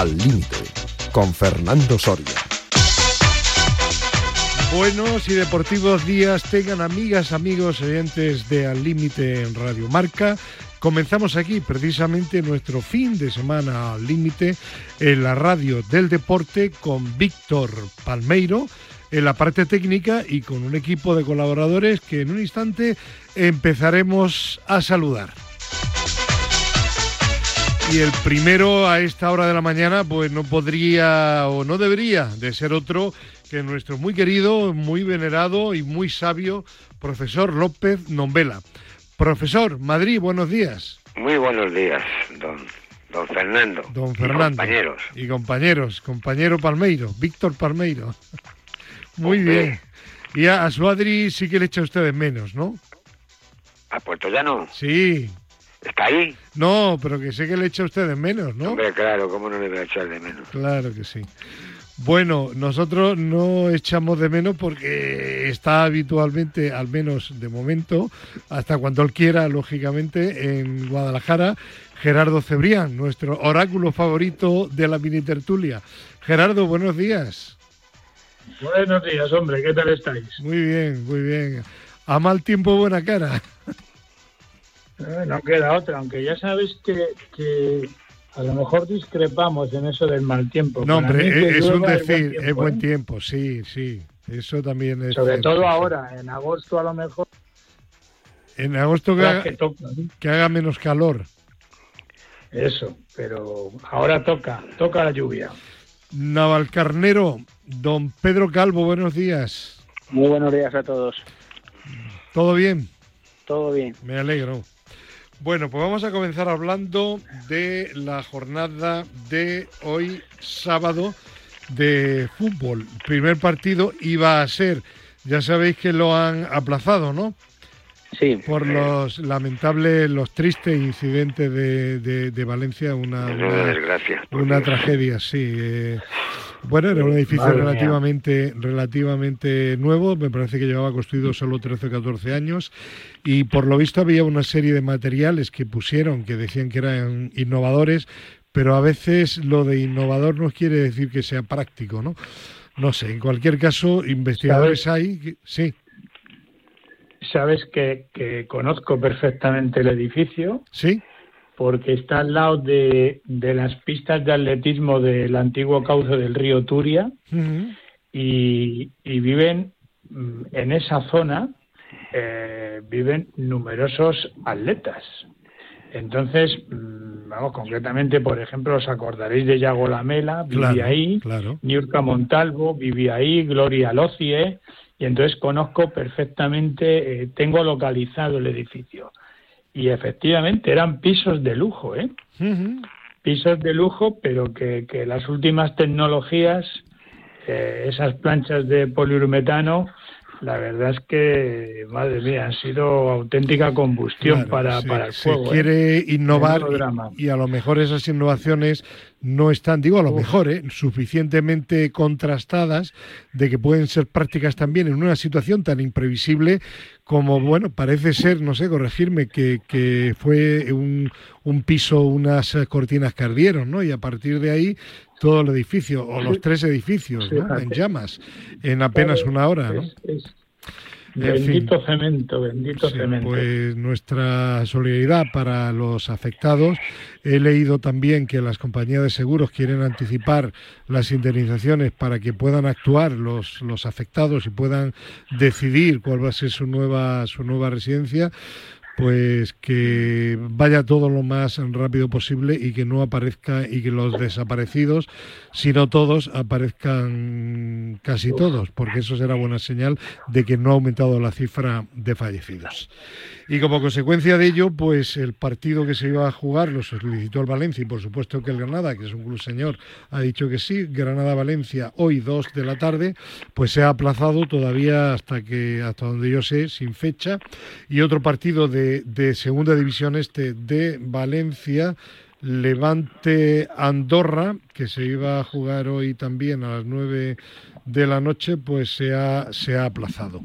Al Límite, con Fernando Soria. Buenos y deportivos días tengan amigas, amigos, oyentes de Al Límite en Radio Marca. Comenzamos aquí precisamente nuestro fin de semana al límite en la radio del deporte con Víctor Palmeiro en la parte técnica y con un equipo de colaboradores que en un instante empezaremos a saludar. Y el primero a esta hora de la mañana, pues no podría o no debería de ser otro que nuestro muy querido, muy venerado y muy sabio profesor López Nombela. Profesor, Madrid, buenos días. Muy buenos días, don, don Fernando. Don Fernando. Y compañeros. Y compañeros, compañero Palmeiro, Víctor Palmeiro. Muy bien. Y a, su Adri sí que le echa usted de menos, ¿no? ¿A Puerto Llano? Sí. ¿Está ahí? No, pero que sé que le echa usted de menos, ¿no? Hombre, claro, ¿cómo no le voy a echar de menos? Claro que sí. Bueno, nosotros no echamos de menos porque está habitualmente, al menos de momento, hasta cuando él quiera, lógicamente, en Guadalajara, Gerardo Cebrián, nuestro oráculo favorito de la mini tertulia. Gerardo, buenos días. Buenos días, hombre, ¿qué tal estáis? Muy bien, muy bien. A mal tiempo, buena cara. Eh, no queda otra, aunque ya sabes que, a lo mejor discrepamos en eso del mal tiempo. No, hombre, es un decir, es buen, ¿eh? tiempo, sí, sí. Eso también es. Sobre todo ahora, en agosto a lo mejor. En agosto que, haga, que haga menos calor. Eso, pero ahora toca, toca la lluvia. Navalcarnero, don Pedro Calvo, buenos días. Muy buenos días a todos. ¿Todo bien? Todo bien. Me alegro. Bueno, pues vamos a comenzar hablando de la jornada de hoy sábado de fútbol. primer partido iba a ser, ya sabéis que lo han aplazado, ¿no? Sí. Por los lamentables, los tristes incidentes de, de, Valencia, una, una, tragedia, sí. Eh, bueno, era un edificio relativamente, relativamente nuevo, me parece que llevaba construido solo 13 o 14 años y por lo visto había una serie de materiales que pusieron que decían que eran innovadores, pero a veces lo de innovador no quiere decir que sea práctico, ¿no? No sé, en cualquier caso, investigadores hay, sí. Sabes que, que conozco perfectamente el edificio. Sí porque está al lado de, las pistas de atletismo del antiguo cauce del río Turia y, viven mm, en esa zona, eh, viven numerosos atletas. Entonces, mm, vamos, concretamente, por ejemplo, os acordaréis de Yago Lamela, vivía ahí, claro. Niurka Montalvo vivía ahí, Gloria Locie, y entonces conozco perfectamente, eh, tengo localizado el edificio. Y efectivamente eran pisos de lujo, ¿eh? Pisos de lujo, pero que, que las últimas tecnologías, eh, esas planchas de poliuretano, la verdad es que, madre mía, han sido auténtica combustión para, para el se ¿eh? quiere innovar y, a lo mejor esas innovaciones no están, digo a lo mejor, ¿eh? suficientemente contrastadas de que pueden ser prácticas también en una situación tan imprevisible como, bueno, parece ser, no sé, corregirme, que, que fue un, un piso, unas cortinas que ardieron, ¿no? Y a partir de ahí todo el edificio o los tres edificios en llamas en apenas una hora. ¿no? bendito cemento, bendito cemento. Pues nuestra solidaridad para los afectados. He leído también que las compañías de seguros quieren anticipar las indemnizaciones para que puedan actuar los, los afectados y puedan decidir cuál va a ser su nueva, su nueva residencia pues que vaya todo lo más rápido posible y que no aparezca y que los desaparecidos, si no todos, aparezcan casi todos, porque eso será buena señal de que no ha aumentado la cifra de fallecidos. Y como consecuencia de ello, pues el partido que se iba a jugar lo solicitó el Valencia y por supuesto que el Granada, que es un club señor, ha dicho que sí. Granada-Valencia hoy dos de la tarde, pues se ha aplazado todavía hasta que hasta donde yo sé sin fecha y otro partido de, segunda división este de Valencia. Levante Andorra, que se iba a jugar hoy también a las nueve de la noche, pues se ha, se ha aplazado.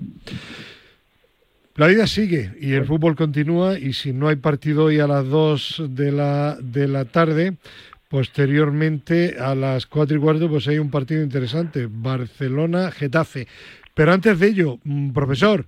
La vida sigue y el fútbol continúa y si no hay partido hoy a las 2 de la, de la tarde, Posteriormente, a las cuatro y cuarto, pues hay un partido interesante, Barcelona-Getafe. Pero antes de ello, mm, profesor,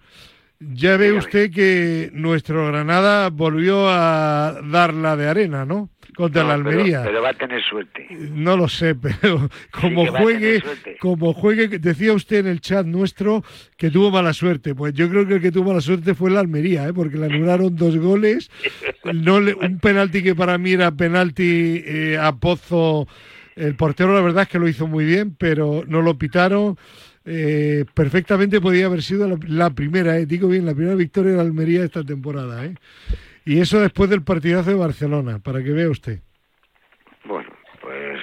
ya ve usted que nuestro Granada volvió a dar la de arena, ¿no? Contra No, la Almería. Pero, va a tener suerte. No lo sé, pero como juegue, como juegue, decía usted en el chat nuestro que tuvo mala suerte. Pues yo creo que el que tuvo mala suerte fue la Almería, ¿eh? porque le anularon dos goles, no le- un penalti que para mí era penalti eh, a Pozo. El portero la verdad es que lo hizo muy bien, pero no lo pitaron. Eh, perfectamente podía haber sido la, la primera, eh, digo bien, la primera victoria de la Almería esta temporada. ¿eh? Y eso después del partidazo de Barcelona, para que vea usted. Bueno, pues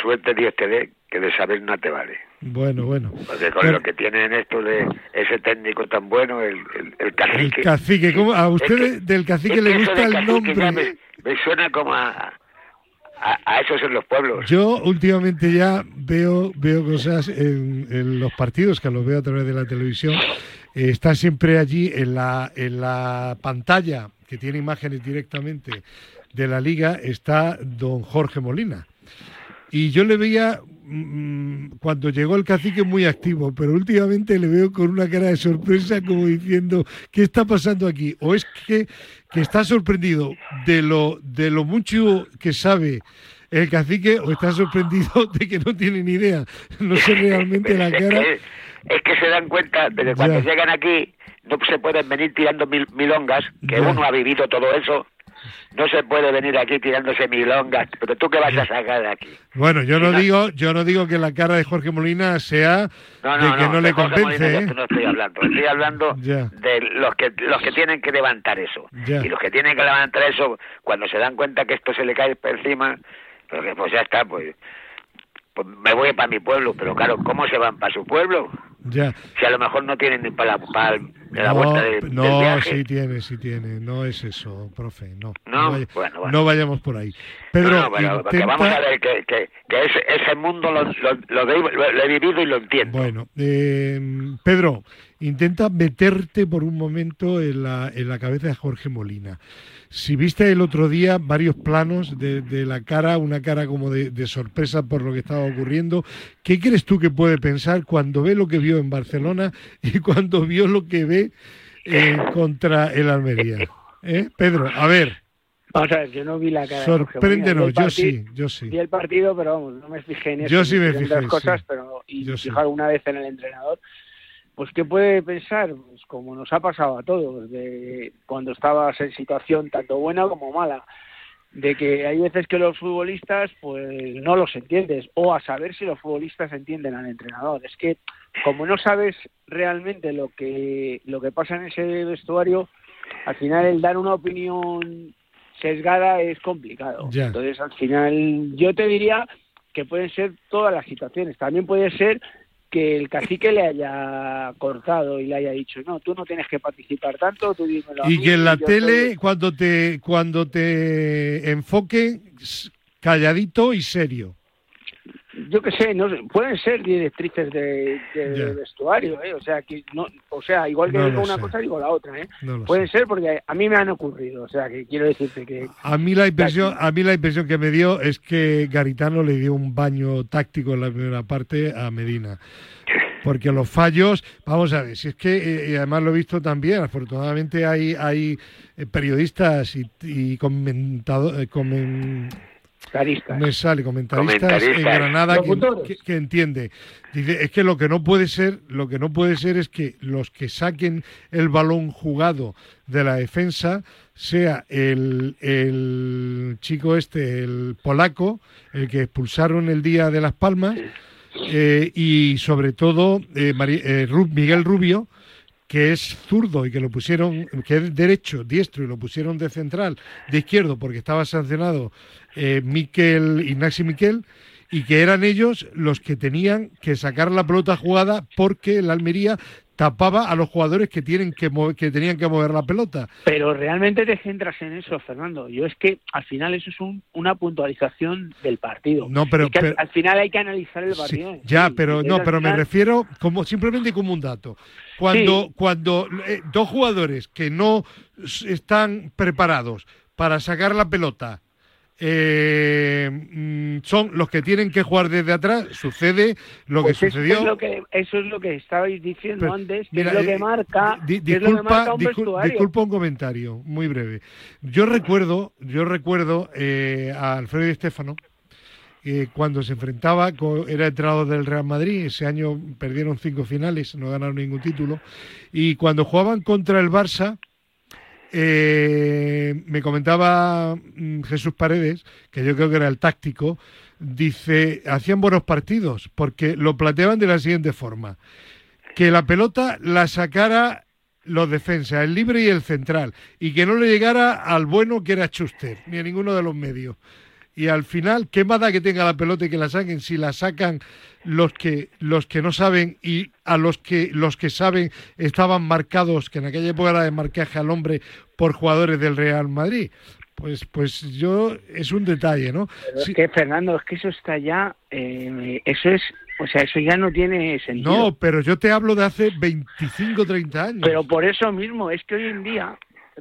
suerte Dios te dé, que de saber no te vale. Bueno, bueno. Porque con Pero- lo que tienen esto de ese técnico tan bueno, el, el, el El cacique. cacique, ¿cómo? a usted Es que- del cacique es le que eso gusta el cacique nombre. Me, me suena como a, a, a esos en los pueblos. Yo últimamente ya veo veo cosas en, en los partidos, que los veo a través de la televisión. Eh, está siempre allí en la, en la pantalla, que tiene imágenes directamente de la liga, está don Jorge Molina. Y yo le veía mm, cuando llegó el cacique muy activo, pero últimamente le veo con una cara de sorpresa como diciendo, ¿qué está pasando aquí? O es que, que está sorprendido de lo, de lo mucho que sabe el cacique o está sorprendido de que no tiene ni idea. No sé realmente la cara. es que se dan cuenta de que cuando llegan aquí no se pueden venir tirando mil, milongas, que uno ha vivido todo eso. No se puede venir aquí tirándose milongas, pero tú qué vas a sacar de aquí. Bueno, yo no digo, yo no digo que la cara de Jorge Molina sea No, de no, que no, le de Molina ¿eh? no estoy hablando, estoy hablando de los que los que tienen que levantar eso. Y los que tienen que levantar eso, cuando se dan cuenta que esto se le cae por encima, pues, pues ya está, pues, pues me voy para mi pueblo, pero claro, ¿cómo se van para su pueblo? Ya. Si a lo mejor no tienen ni para la, para la no, vuelta de- del no, viaje. sí tiene, sí tiene. No es eso, profe. No, No, vaya- bueno, bueno. no vayamos por ahí. Pedro, No, no, pero que intenta- vamos a ver que, que, que ese, ese mundo lo, lo, lo, lo- lo he vivido y lo entiendo. Bueno, eh, Pedro, intenta meterte por un momento en la, en la cabeza de Jorge Molina. Si viste el otro día varios planos de, de la cara, una cara como de, de sorpresa por lo que estaba ocurriendo, ¿qué crees tú que puede pensar cuando ve lo que vio en Barcelona y cuando vio lo que ve eh, contra el Almería? ¿Eh? Pedro, a ver, Vamos a ver, yo no vi la cara de sorpréndenos, el yo sí, yo sí. Vi el partido, pero vamos, no me fijé en eso. Yo sí me fijé cosas, sí. pero y Yo sí. fijar alguna vez en el entrenador. Pues, ¿qué puede pensar? Pues como nos ha pasado a todos, de cuando estabas en situación tanto buena como mala, de que hay veces que los futbolistas pues no los entiendes, o a saber si los futbolistas entienden al entrenador. Es que como no sabes realmente lo que, lo que pasa en ese vestuario, al final el dar una opinión sesgada es complicado. Entonces, al final, yo te diría que pueden ser todas las situaciones. También puede ser que el cacique le haya cortado y le haya dicho, no, tú no tienes que participar tanto, tú dímelo a Y mí, que en la tele, soy-". cuando te, cuando te enfoque, calladito y serio. Yo qué sé, no sé, pueden ser directrices de, vestuario, ¿eh? o sea, que no, o sea, igual que No digo una sé. cosa, digo la otra, ¿eh? No Pueden sé. ser porque a mí me han ocurrido, o sea, que quiero decirte que A mí la impresión, a mí la impresión que me dio es que Garitano le dio un baño táctico en la primera parte a Medina. Porque los fallos, vamos a ver, si es que, eh, y además lo he visto también, afortunadamente hay, hay eh, periodistas y, y comentado- eh, comen- caristas. me sale comentaristas, en Comentaristas. Granada que, Locutores. que- que entiende. Dice, es que lo que no puede ser, lo que no puede ser es que los que saquen el balón jugado de la defensa sea el, el chico este, el polaco, el que expulsaron el día de Las Palmas, eh, y sobre todo eh, Mari- eh, Miguel Rubio, que es zurdo y que lo pusieron, que es derecho, diestro, y lo pusieron de central, de izquierdo, porque estaba sancionado eh, Miquel, Ignacio Miquel, y que eran ellos los que tenían que sacar la pelota jugada porque el Almería tapaba a los jugadores que tienen que, mo- que tenían que mover la pelota. Pero realmente te centras en eso, Fernando. Yo es que al final eso es un- una puntualización del partido. No, pero- Es que al- pero- al, final hay que analizar el partido. en ya, sí. pero no, pero me refiero como simplemente como un dato. Cuando, Sí. cuando eh, dos jugadores que no están preparados para sacar la pelota eh, mm, son los que tienen que jugar desde atrás. Sucede lo Pues que eso sucedió. Es lo que, eso es lo que estabais diciendo Pero, antes, que mira, es lo que eh, marca, di- que es lo que disculpa, marca un discul- disculpa un comentario muy breve. Yo recuerdo, yo recuerdo eh, a Alfredo Di Stefano eh, cuando se enfrentaba, era entrenador del Real Madrid, ese año perdieron cinco finales, no ganaron ningún título, y cuando jugaban contra el Barça, eh, me comentaba mm, Jesús Paredes, que yo creo que era el táctico, dice, hacían buenos partidos, porque lo planteaban de la siguiente forma, que la pelota la sacara los defensas, el libre y el central, y que no le llegara al bueno que era Schuster, ni a ninguno de los medios. Y al final, ¿qué más da que tenga la pelota y que la saquen si la sacan los que los que no saben y a los que los que saben estaban marcados, que en aquella época era de marcaje al hombre por jugadores del Real Madrid? Pues pues yo es un detalle, ¿no? Pero Sí. Es que, Fernando, es que eso está ya, eh, eso es, o sea, eso ya no tiene sentido. No, pero yo te hablo de hace 25, 30 años. Pero por eso mismo, es que hoy en día,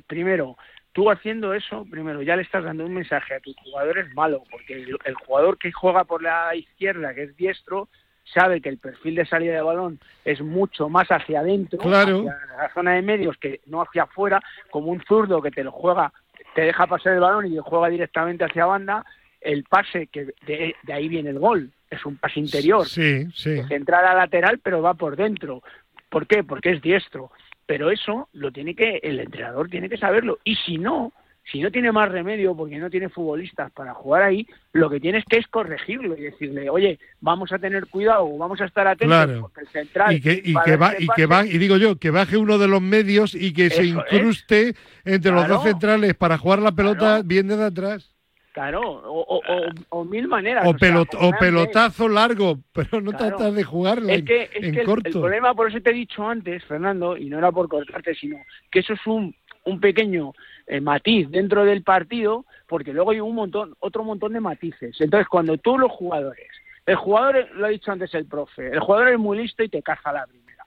primero, tú haciendo eso, primero ya le estás dando un mensaje a tus jugadores malo, porque el, el jugador que juega por la izquierda, que es diestro, sabe que el perfil de salida de balón es mucho más hacia adentro, Claro. hacia la zona de medios, que no hacia afuera, como un zurdo que te lo juega, te deja pasar el balón y juega directamente hacia banda, el pase, que de, de ahí viene el gol, es un pase interior, Sí, sí. a lateral, pero va por dentro. ¿Por qué? Porque es diestro. Pero eso lo tiene que, el entrenador tiene que saberlo. Y si no, si no tiene más remedio porque no tiene futbolistas para jugar ahí, lo que tienes que es corregirlo y decirle, oye, vamos a tener cuidado, vamos a estar atentos Claro. porque el central y que, y que va y que pase". va y digo yo que baje uno de los medios y que se es. incruste entre los dos centrales para jugar la pelota Claro. bien desde atrás Claro, o, o- o- o mil maneras. o, pelot- pelotazo largo pero no Claro. tratar de jugarla Es en, que, en el- corto El, problema, por eso te he dicho antes, Fernando, y no era por cortarte, sino que eso es un, un pequeño eh, matiz dentro del partido, porque luego hay un montón, otro montón de matices. Entonces, cuando tú los jugadores, el jugador, lo ha dicho antes el profe, el jugador es muy listo y te caza la primera.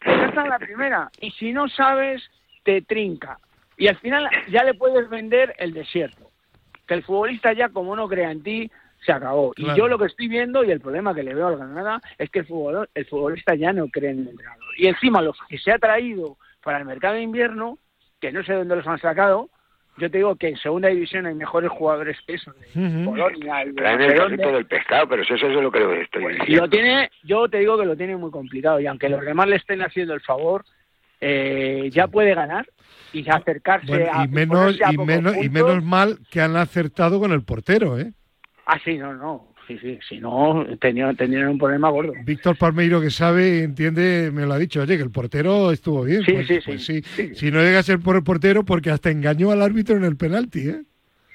Te caza la primera, y si no sabes, te trinca. Y al final ya le puedes vender el desierto. Que el futbolista ya, como no crea en ti, se acabó. Claro. Y yo lo que estoy viendo y el problema que le veo al Granada es que el, futbolor, el futbolista ya no cree en el entrenador. Y encima los que se ha traído para el mercado de invierno, que no sé dónde los han sacado, yo te digo que en segunda división hay mejores jugadores que eso, de. Polonia Traen el carrito del pescado, pero eso, eso es lo que estoy Pues, diciendo. lo tiene, yo te digo que lo tiene muy complicado y aunque los demás le estén haciendo el favor, eh, ya puede ganar y acercarse Bueno, a y menos a y pocos menos y menos mal que han acertado con el portero eh Ah, sí, no, no, sí, sí, si no tenían, tendrían un problema gordo. Víctor Palmeiro que sabe entiende me lo ha dicho oye que el portero estuvo bien Sí, pues, sí, pues sí, sí. sí. si no llega a ser por el portero porque hasta engañó al árbitro en el penalti eh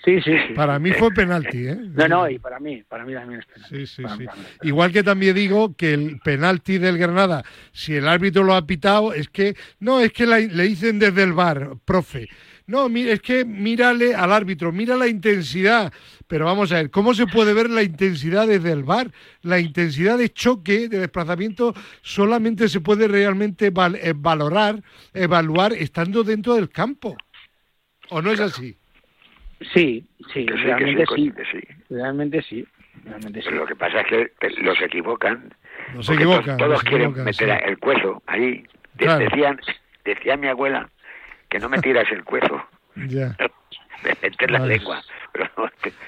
Sí, sí, sí. para mí fue penalti eh No, no, y para mí, para mí también es penalti. Sí, sí, Para sí. mí también es penalti. Igual que también digo que el penalti del Granada, si el árbitro lo ha pitado, es que no, es que la- le dicen desde el bar, profe. No, es que mírale al árbitro, mira la intensidad. Pero vamos a ver, ¿cómo se puede ver la intensidad desde el bar? La intensidad de choque, de desplazamiento, solamente se puede realmente val- eh, valorar, evaluar estando dentro del campo. ¿O no es así? Sí, sí, Que sí, que realmente sí, sí, coño, que sí. realmente sí, realmente sí. Pero lo que pasa es que te- los equivocan. No porque equivocan. Todos, todos no se quieren equivocan, meter sí. el cuezo ahí. De- Claro. Decían, decía mi abuela que no me tiras el cuezo, Ya. de meter la Vale. lengua. Pero,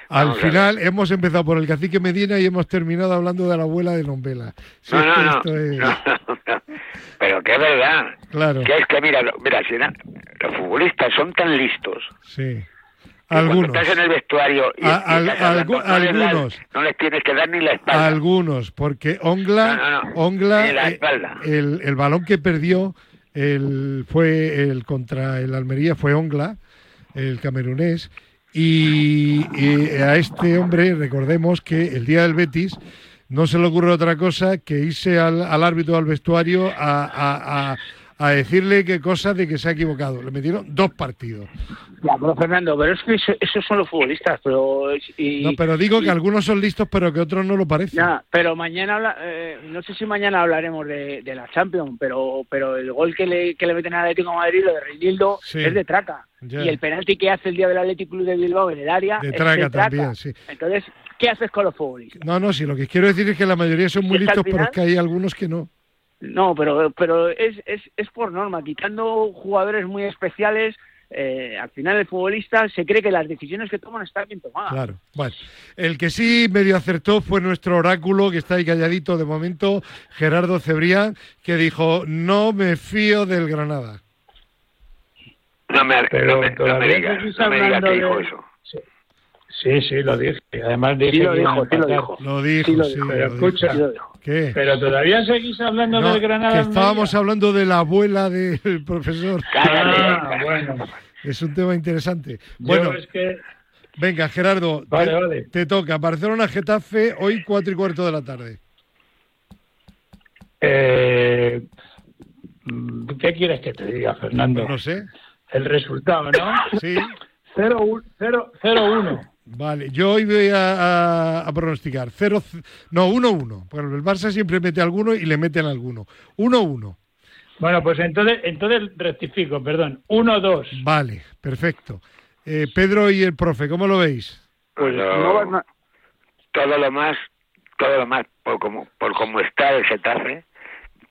Al vamos a ver. final hemos empezado por el cacique Medina y hemos terminado hablando de la abuela de Nombela. Si No, es no, no, esto es- no, no. Pero que es verdad. Claro, Que es que, mira, lo- mira si na- los futbolistas son tan listos. sí. Cuando Algunos. estás en el vestuario y, A- y al- estás hablando, algu- no, les algunos. no les tienes que dar ni la espalda. Algunos, porque Ongla, No. Ongla, la eh, espalda. el, el balón que perdió el, fue el contra el Almería, fue Ongla, el camerunés, y, y a este hombre recordemos que el día del Betis no se le ocurre otra cosa que irse al, al árbitro al vestuario a, a- a- a decirle qué cosa de que se ha equivocado. Le metieron dos partidos. Ya, pero Fernando, pero es que eso- esos son los futbolistas, pero... Y, No, pero digo que algunos son listos, pero que otros no lo parecen. Ya, pero mañana, habla- eh, no sé si mañana hablaremos de, de la Champions, pero pero el gol que le, que le meten al Atlético de Madrid, lo de Reinildo, Sí. es de traca. Ya. Y el penalti que hace el día del Atlético Club de Bilbao en el área De es traca de traca. también, sí. Entonces, ¿qué haces con los futbolistas? No, no, sí, lo que quiero decir es que la mayoría son muy Es listos, pero es que hay algunos que no. No, pero pero es, es, es por norma, quitando jugadores muy especiales, eh, al final el futbolista se cree que las decisiones que toman están bien tomadas. Claro. Bueno, el que sí medio acertó fue nuestro oráculo, que está ahí calladito de momento, Gerardo Cebrián, que dijo, no me fío del Granada. No me, Pero no me, no me todavía diga, seguís no me que dijo de- eso. Sí, sí, lo dije. Además dije Sí lo dijo, sí lo dijo. Lo dijo, Sí, lo sí. dijo. Pero lo escucha, dijo. Sí lo dijo. ¿Qué? Pero todavía seguís hablando No, del Granada. que Almería. estábamos hablando de la abuela del profesor. Cállate. Ah, bueno. Es un tema interesante. Bueno, es que venga, Gerardo, Vale, te, vale. te toca. Barcelona-Getafe, hoy cuatro y cuarto de la tarde. Eh, ¿Qué quieres que te diga, Fernando? No sé. El resultado, ¿no? Sí. 0-1. Vale, yo hoy voy a, a- a pronosticar 0 no 1-1, porque el Barça siempre mete alguno y le meten alguno. 1-1. Bueno, pues entonces, entonces rectifico, perdón. 1-2. Vale, perfecto. Eh, Pedro y el profe, ¿cómo lo veis? Pues No, no todo lo más, todo lo más por como, por como está el Getafe,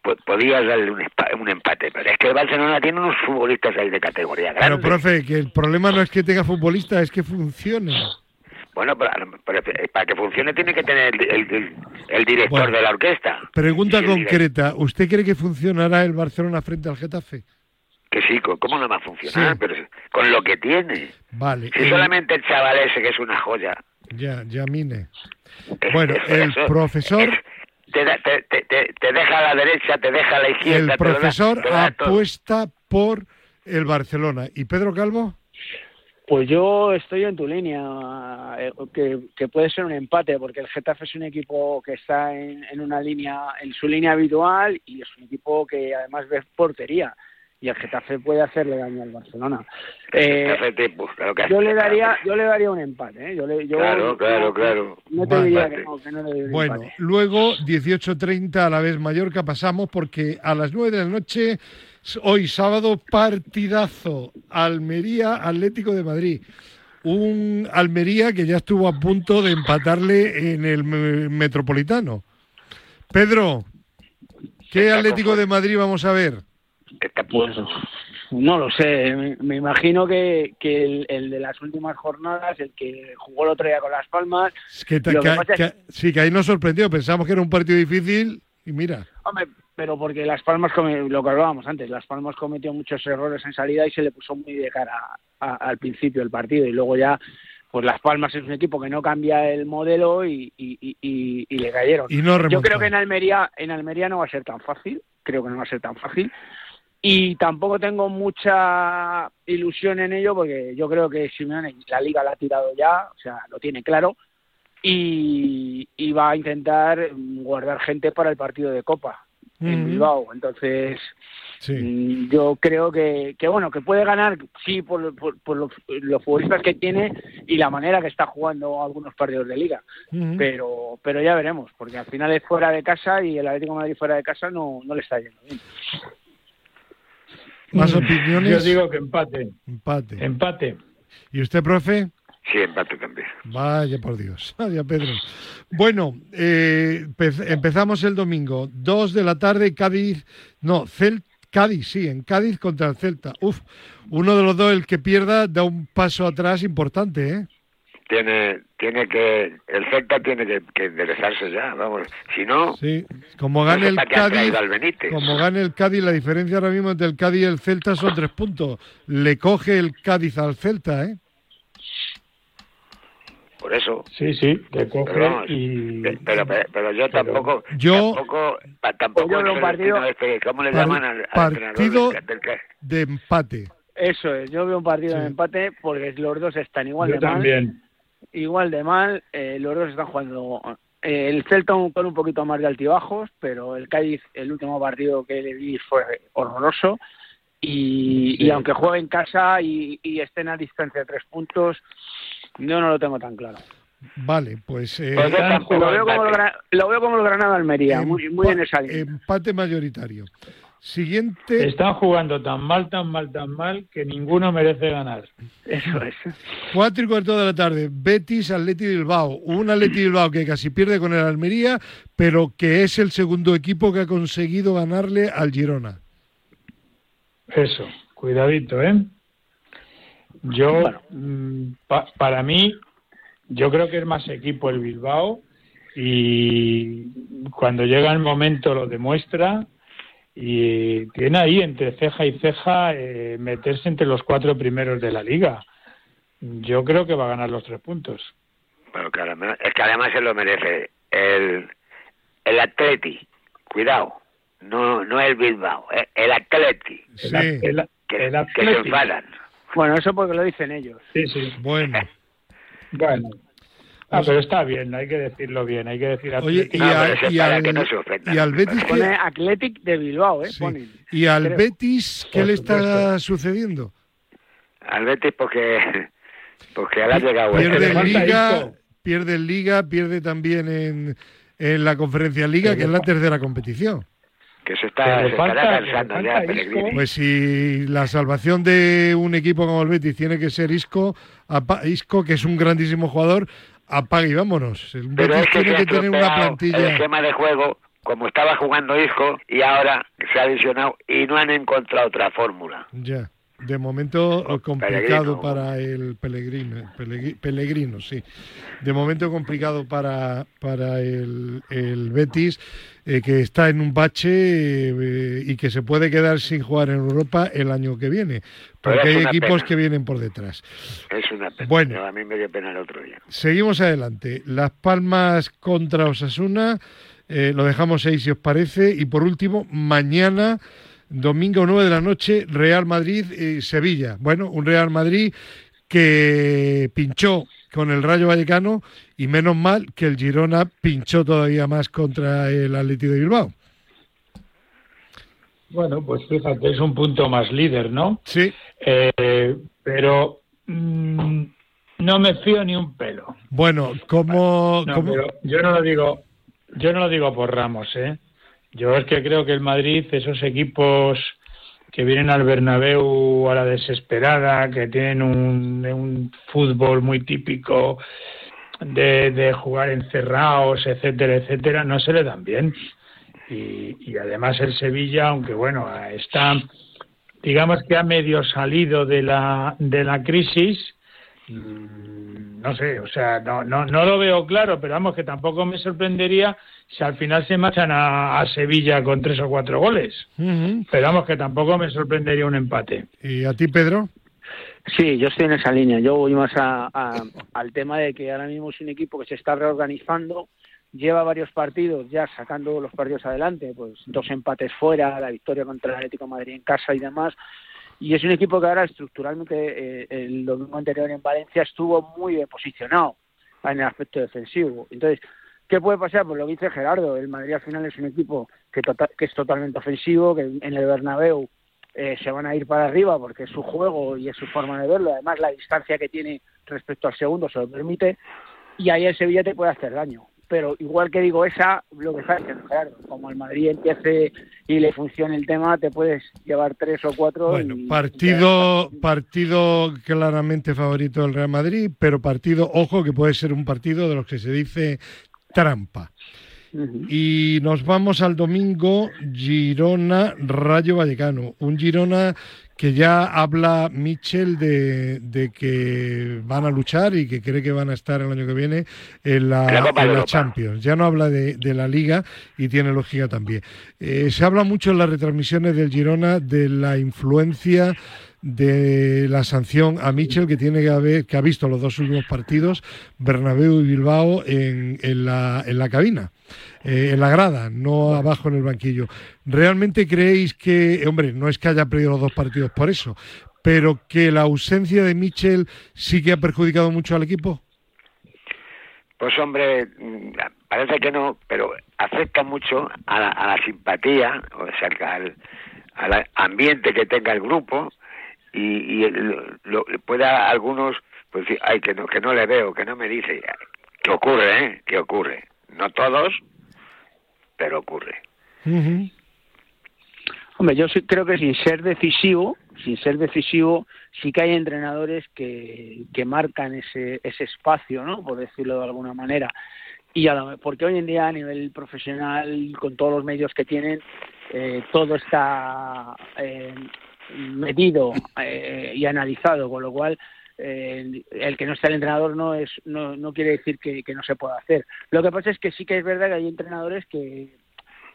po- podías darle un, un empate, pero es que el Barcelona tiene unos futbolistas ahí de categoría Pero, grande. profe, que el problema no es que tenga futbolista, es que funcione. Bueno, pero, pero para que funcione tiene que tener el, el- el director Bueno. de la orquesta. Pregunta concreta, ¿usted cree que funcionará el Barcelona frente al Getafe? Que sí, ¿cómo no va a funcionar? Sí. Pero con lo que tiene. Vale. Si solamente el chaval ese que es una joya. Ya, ya mine. es- Bueno, el eso- profesor- es- te, da- te, te- te- deja a la derecha, te deja a la izquierda. El te lo da- profesor da apuesta por el Barcelona. ¿Y Pedro Calvo? Pues yo estoy en tu línea, eh, que, que puede ser un empate, porque el Getafe es un equipo que está en, en una línea, en su línea habitual, y es un equipo que además ve portería, y el Getafe puede hacerle daño al Barcelona. Eh, yo le daría, yo le daría un empate, ¿eh? Yo le, yo, Claro, claro, claro. No te diría que no, que no le doy un Bueno, empate. luego 18.30 a la vez Mallorca pasamos porque a las 9 de la noche, hoy sábado, partidazo Almería Atlético de Madrid. Un Almería que ya estuvo a punto de empatarle en el me- Metropolitano. Pedro, ¿qué Atlético de Madrid vamos a ver? Pues no lo sé, me, me imagino que, que el, el de las últimas jornadas, el que jugó el otro día con Las Palmas, Es que, ta- Lo que que- pasa es- que- sí, que ahí nos sorprendió. Pensamos que era un partido difícil y mira. Hombre, pero porque Las Palmas, lo que hablábamos antes, Las Palmas cometió muchos errores en salida y se le puso muy de cara a- al principio del partido. Y luego ya, pues Las Palmas es un equipo que no cambia el modelo y, y- y- le cayeron. No Yo creo que en Almería, en Almería no va a ser tan fácil, creo que no va a ser tan fácil. Y tampoco tengo mucha ilusión en ello porque yo creo que Simeone la liga la ha tirado ya, o sea, lo tiene claro. Y, y va a intentar guardar gente para el partido de Copa en. Bilbao. Entonces, Sí. mm, yo creo que, que bueno, que puede ganar, sí, por, por- por los, los futbolistas que tiene y la manera que está jugando algunos partidos de liga. Pero, pero ya veremos, porque al final es fuera de casa y el Atlético de Madrid fuera de casa no, no le está yendo bien. Más Yo opiniones. digo que empate. Empate. Empate. ¿Y usted, profe? Sí, empate también. Vaya por Dios, vaya Pedro. Bueno, eh, empe- empezamos el domingo, 2 de la tarde, Cádiz, no, Cel, Cádiz, sí, en Cádiz contra el Celta. Uf, uno de los dos, el que pierda, da un paso atrás importante, ¿eh? Tiene, tiene que, el Celta tiene que, que enderezarse ya, vamos. Si no, Sí, como no gane sé el Cádiz, como gane el Cádiz, la diferencia ahora mismo entre el Cádiz y el Celta son tres puntos. Le coge el Cádiz al Celta, ¿eh? Por eso. Sí, sí, te coge Pero, vamos, y... pe- pero, pero, pero yo tampoco, Yo- tampoco, pa- tampoco Yo veo un soy partido- este, ¿cómo le Par- llaman al, al partido- entrenador del, del- De empate. Eso es, yo veo un partido Sí. de empate porque los dos están igual Yo de mal. Igual de mal, eh, los dos están jugando eh, el Celta con un poquito más de altibajos, pero el Cádiz, el último partido que le vi fue horroroso. Y, aunque juegue en casa y, y estén a distancia de tres puntos, yo no lo tengo tan claro. Vale, pues... Eh, pues lo, veo como el, lo, veo como el, Granada Almería, muy, muy en esa línea. Empate mayoritario. Siguiente. Están jugando tan mal, tan mal, tan mal que ninguno merece ganar. Eso es. Cuatro y cuarto de la tarde. Betis, Atleti Bilbao. Un Atleti Bilbao que casi pierde con el Almería, pero que es el segundo equipo que ha conseguido ganarle al Girona. Eso, cuidadito, ¿eh? Yo, mm, para mí, yo creo que es más equipo el Bilbao y cuando llega el momento lo demuestra y tiene ahí entre ceja y ceja eh, meterse entre los cuatro primeros de la liga. Yo creo que va a ganar los tres puntos. Bueno, claro, es que además se lo merece. El, el Atleti, cuidado, no no el Bilbao, eh, el Atleti. El, que, se enfadan. Bueno, eso porque lo dicen ellos. Sí, sí. Bueno. bueno. Ah, pero está bien, hay que decirlo bien, hay que decir Oye, y, y, al, y, al, Betis pone Athletic de Bilbao, ¿eh? ¿Y al Betis qué le está sucediendo? Al Betis porque porque ha llegado pierde en Liga, pierde en Liga, pierde también en, en la Conferencia Liga, que es la tercera competición. Que se está, se cansando ya Pues si la salvación de un equipo como el Betis tiene que ser Isco, Isco que es un grandísimo jugador, apague y vámonos. El Betis tiene que tener una plantilla. El esquema de juego, como estaba jugando Isco, y ahora se ha adicionado y no han encontrado otra fórmula. Ya. De momento complicado para el Pellegrino, sí. De momento complicado para, para el, el Betis, eh, que está en un bache eh, y que se puede quedar sin jugar en Europa el año que viene, porque hay equipos que vienen por detrás. Es una pena. Bueno, a mí me dio pena el otro día. Seguimos adelante. Las Palmas contra Osasuna, eh, lo dejamos ahí si os parece. Y por último, mañana domingo 9 de la noche, Real Madrid y Sevilla. Bueno, un Real Madrid que pinchó con el Rayo Vallecano y menos mal que el Girona pinchó todavía más contra el Atlético de Bilbao. Bueno, pues fíjate, es un punto más líder, ¿no? Sí. Eh, pero mm, no me fío ni un pelo. Bueno, como... yo no lo digo, yo no lo digo por Ramos, ¿eh? Yo es que creo que el Madrid, esos equipos que vienen al Bernabéu a la desesperada, que tienen un, fútbol muy típico de, jugar encerrados, etcétera, etcétera, no se le dan bien. Y, además el Sevilla, aunque bueno, está, digamos que ha medio salido de la, de la crisis, mm, no sé, o sea, no, no, no lo veo claro, pero vamos, que tampoco me sorprendería si al final se marchan a, Sevilla con tres o cuatro goles. Pero vamos, que tampoco me sorprendería un empate. ¿Y a ti, Pedro? Sí, yo estoy en esa línea. Yo voy más al tema de que ahora mismo es un equipo que se está reorganizando, lleva varios partidos ya sacando los partidos adelante, pues dos empates fuera, la victoria contra el Atlético de Madrid en casa y demás. Y es un equipo que ahora estructuralmente eh, el domingo anterior en Valencia estuvo muy bien posicionado en el aspecto defensivo. Entonces, ¿Qué puede pasar? Pues lo que dice Gerardo, el Madrid al final es un equipo que, tota-, que es totalmente ofensivo, que en el Bernabéu eh, se van a ir para arriba porque es su juego y es su forma de verlo, además la distancia que tiene respecto al segundo se lo permite, y ahí el Sevilla te puede hacer daño. Pero igual que digo esa, lo que diciendo Gerardo, como el Madrid empiece y le funcione el tema, te puedes llevar tres o cuatro. Bueno, partido, partido claramente favorito del Real Madrid, pero partido, ojo, que puede ser un partido de los que se dice trampa. Y nos vamos al domingo, Girona Rayo Vallecano. Un Girona que ya habla Michel de, que van a luchar y que cree que van a estar el año que viene en la, Champions. Ya no habla de, la Liga y tiene lógica también. Eh, se habla mucho en las retransmisiones del Girona de la influencia de la sanción a Michel que tiene que haber que ha visto los dos últimos partidos Bernabéu y Bilbao en, en, la, en la cabina eh, en la grada no abajo en el banquillo. Realmente creéis que hombre no es que haya perdido los dos partidos por eso pero que la ausencia de Michel sí que ha perjudicado mucho al equipo pues hombre parece que no, pero afecta mucho a la, simpatía, o sea, al, al, ambiente que tenga el grupo y, y lo, pueda algunos pues decir, ay, que no, que no le veo, que no me dice. ¿Qué ocurre, eh? ¿Qué ocurre? No todos, pero ocurre. Hombre, yo creo que sin ser decisivo, sin ser decisivo, sí que hay entrenadores que, que marcan ese, ese espacio, ¿no? Por decirlo de alguna manera. Y a porque hoy en día a nivel profesional, con todos los medios que tienen, eh, todo está eh, medido eh, y analizado, con lo cual eh, el que no está el entrenador no es no, no quiere decir que, que, no se pueda hacer. Lo que pasa es que sí que es verdad que hay entrenadores que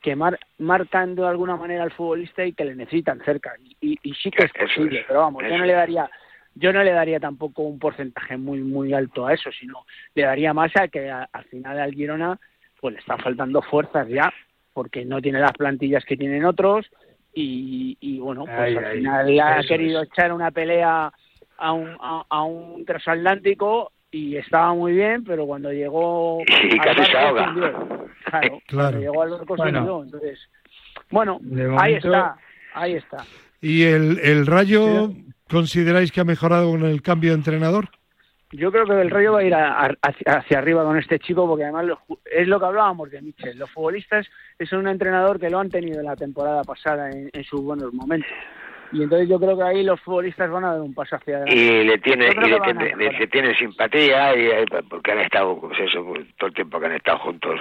que marcan de alguna manera al futbolista y que le necesitan cerca y, y, sí que es posible, pero vamos, yo no le daría yo no le daría tampoco un porcentaje muy muy alto a eso, sino le daría más a que al final al Girona pues le están faltando fuerzas ya, porque no tiene las plantillas que tienen otros y, y bueno, pues al final ha querido echar una pelea a un, a, un transatlántico y estaba muy bien, pero cuando llegó y casi se ahoga. Claro, claro. llegó al barco bueno. entonces bueno, ahí está, ahí está. ¿Y el, el Rayo consideráis que ha mejorado con el cambio de entrenador? Yo creo que el Rayo va a ir hacia, arriba con este chico porque además es lo que hablábamos de Michel. Los futbolistas es un entrenador que lo han tenido la temporada pasada en, en sus buenos momentos y entonces yo creo que ahí los futbolistas van a dar un paso hacia adelante. Y le tiene, le, tiene, simpatía y eh, porque han estado pues eso, pues, todo el tiempo que han estado juntos.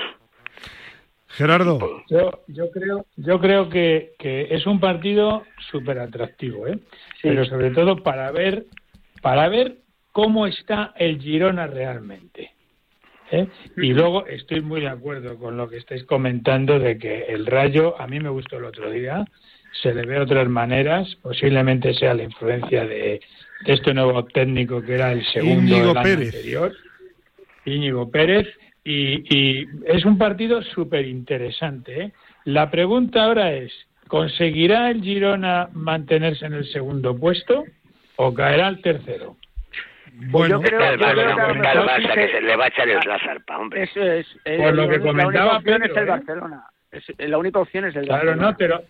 Gerardo. Yo, yo creo, yo creo que, que es un partido súper atractivo, ¿eh? pero sobre todo para ver, para ver cómo está el Girona realmente. ¿eh? Y luego estoy muy de acuerdo con lo que estáis comentando de que el Rayo, a mí me gustó el otro día, se le ve otras maneras, posiblemente sea la influencia de, este nuevo técnico que era el segundo del año anterior, Íñigo Pérez, y, es un partido súper interesante. ¿eh? La pregunta ahora es, ¿conseguirá el Girona mantenerse en el segundo puesto o caerá al tercero? Bueno, yo creo, que, se le va a echar el zarpa, hombre. Eso es. Por lo que comentaba Pedro, es el ¿eh? Barcelona. la única opción es el claro, no, pero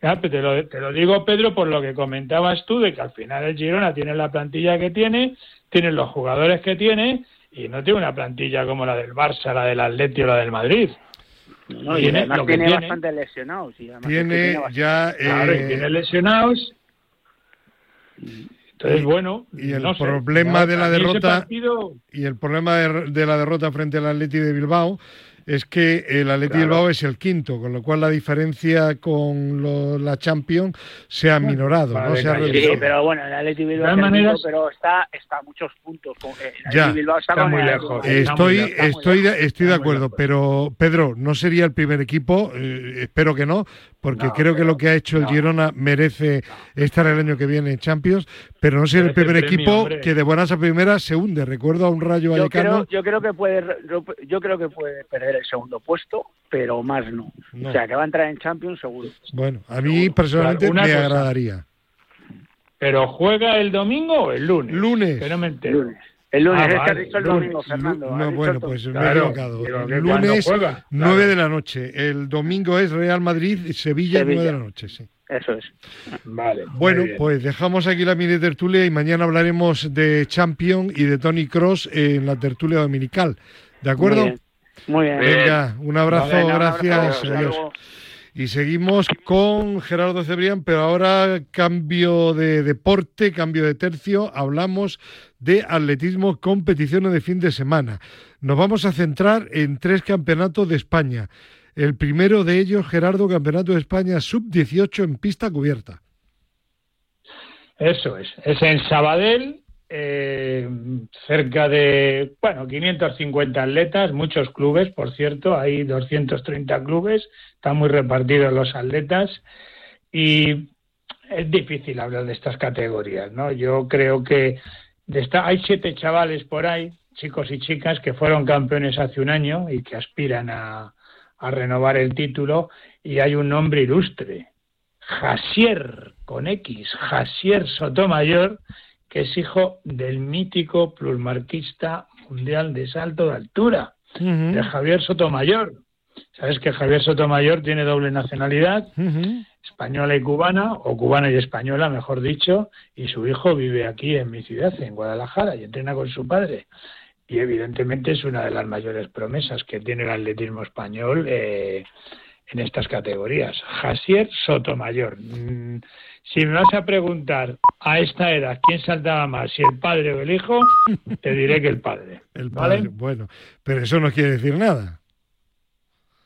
te, lo, te lo digo, Pedro, por lo que comentabas tú, de que al final el Girona tiene la plantilla que tiene, tiene los jugadores que tiene, y no tiene una plantilla como la del Barça, la del Atleti o la del Madrid. No, y además tiene, bastante lesionados. tiene, ya... Claro, eh, tiene lesionados. Entonces, bueno, y el problema de la derrota y el problema de, de, la derrota frente al Atleti de Bilbao es que el Atleti Bilbao es el quinto, con lo cual la diferencia con la Champions se ha minorado, ¿no? Se ha sí, pero bueno, el Atleti Bilbao es el quinto, pero está, está a muchos puntos. Eh, el ya, Bilbao está, muy lejos. Estoy, estoy, de, estoy de acuerdo, pero Pedro, no sería el primer equipo, eh, espero que no, porque creo que lo que ha hecho el Girona merece estar el año que viene en Champions, pero no sería el primer equipo que de buenas a primeras se hunde. Recuerdo a un Rayo Vallecano. Yo creo, yo creo que puede, yo creo que puede perder el segundo puesto, pero más no. O sea, que va a entrar en Champions seguro. Bueno, a mí personalmente me agradaría. ¿Pero juega el domingo o el lunes? Lunes. Que no me entero. El lunes, ah, es que has dicho el domingo, Fernando. No, bueno, pues me he equivocado. El lunes, 9 de la noche. El domingo es Real Madrid y Sevilla, Sevilla. 9 de la noche, sí. Eso es. Vale. Bueno, pues dejamos aquí la mini tertulia y mañana hablaremos de Champion y de Tony Cross en la tertulia dominical. ¿De acuerdo? Muy bien. Venga, un abrazo, gracias. Y seguimos con Gerardo Cebrián, pero ahora cambio de deporte, cambio de tercio, hablamos de atletismo, competiciones de fin de semana. Nos vamos a centrar en tres campeonatos de España. El primero de ellos, Gerardo, Campeonato de España sub-18 en pista cubierta. Eso es, es en Sabadell eh, cerca de, bueno, 550 atletas, muchos clubes, por cierto, hay 230 clubes, están muy repartidos los atletas y es difícil hablar de estas categorías, ¿no? Yo creo que de hay siete chavales por ahí, chicos y chicas, que fueron campeones hace un año y que aspiran a, a renovar el título y hay un nombre ilustre, Jasier, con X, Jasier Sotomayor, que es hijo del mítico plusmarquista mundial de salto de altura. de Javier Sotomayor. Sabes que Javier Sotomayor tiene doble nacionalidad, española y cubana, o cubana y española, mejor dicho, y su hijo vive aquí en mi ciudad, en Guadalajara, y entrena con su padre. Y evidentemente es una de las mayores promesas que tiene el atletismo español eh, en estas categorías. Jasier Sotomayor. Mm, si me vas a preguntar a esta edad quién saltaba más, si el padre o el hijo, te diré que el padre. El padre, bueno, pero eso no quiere decir nada.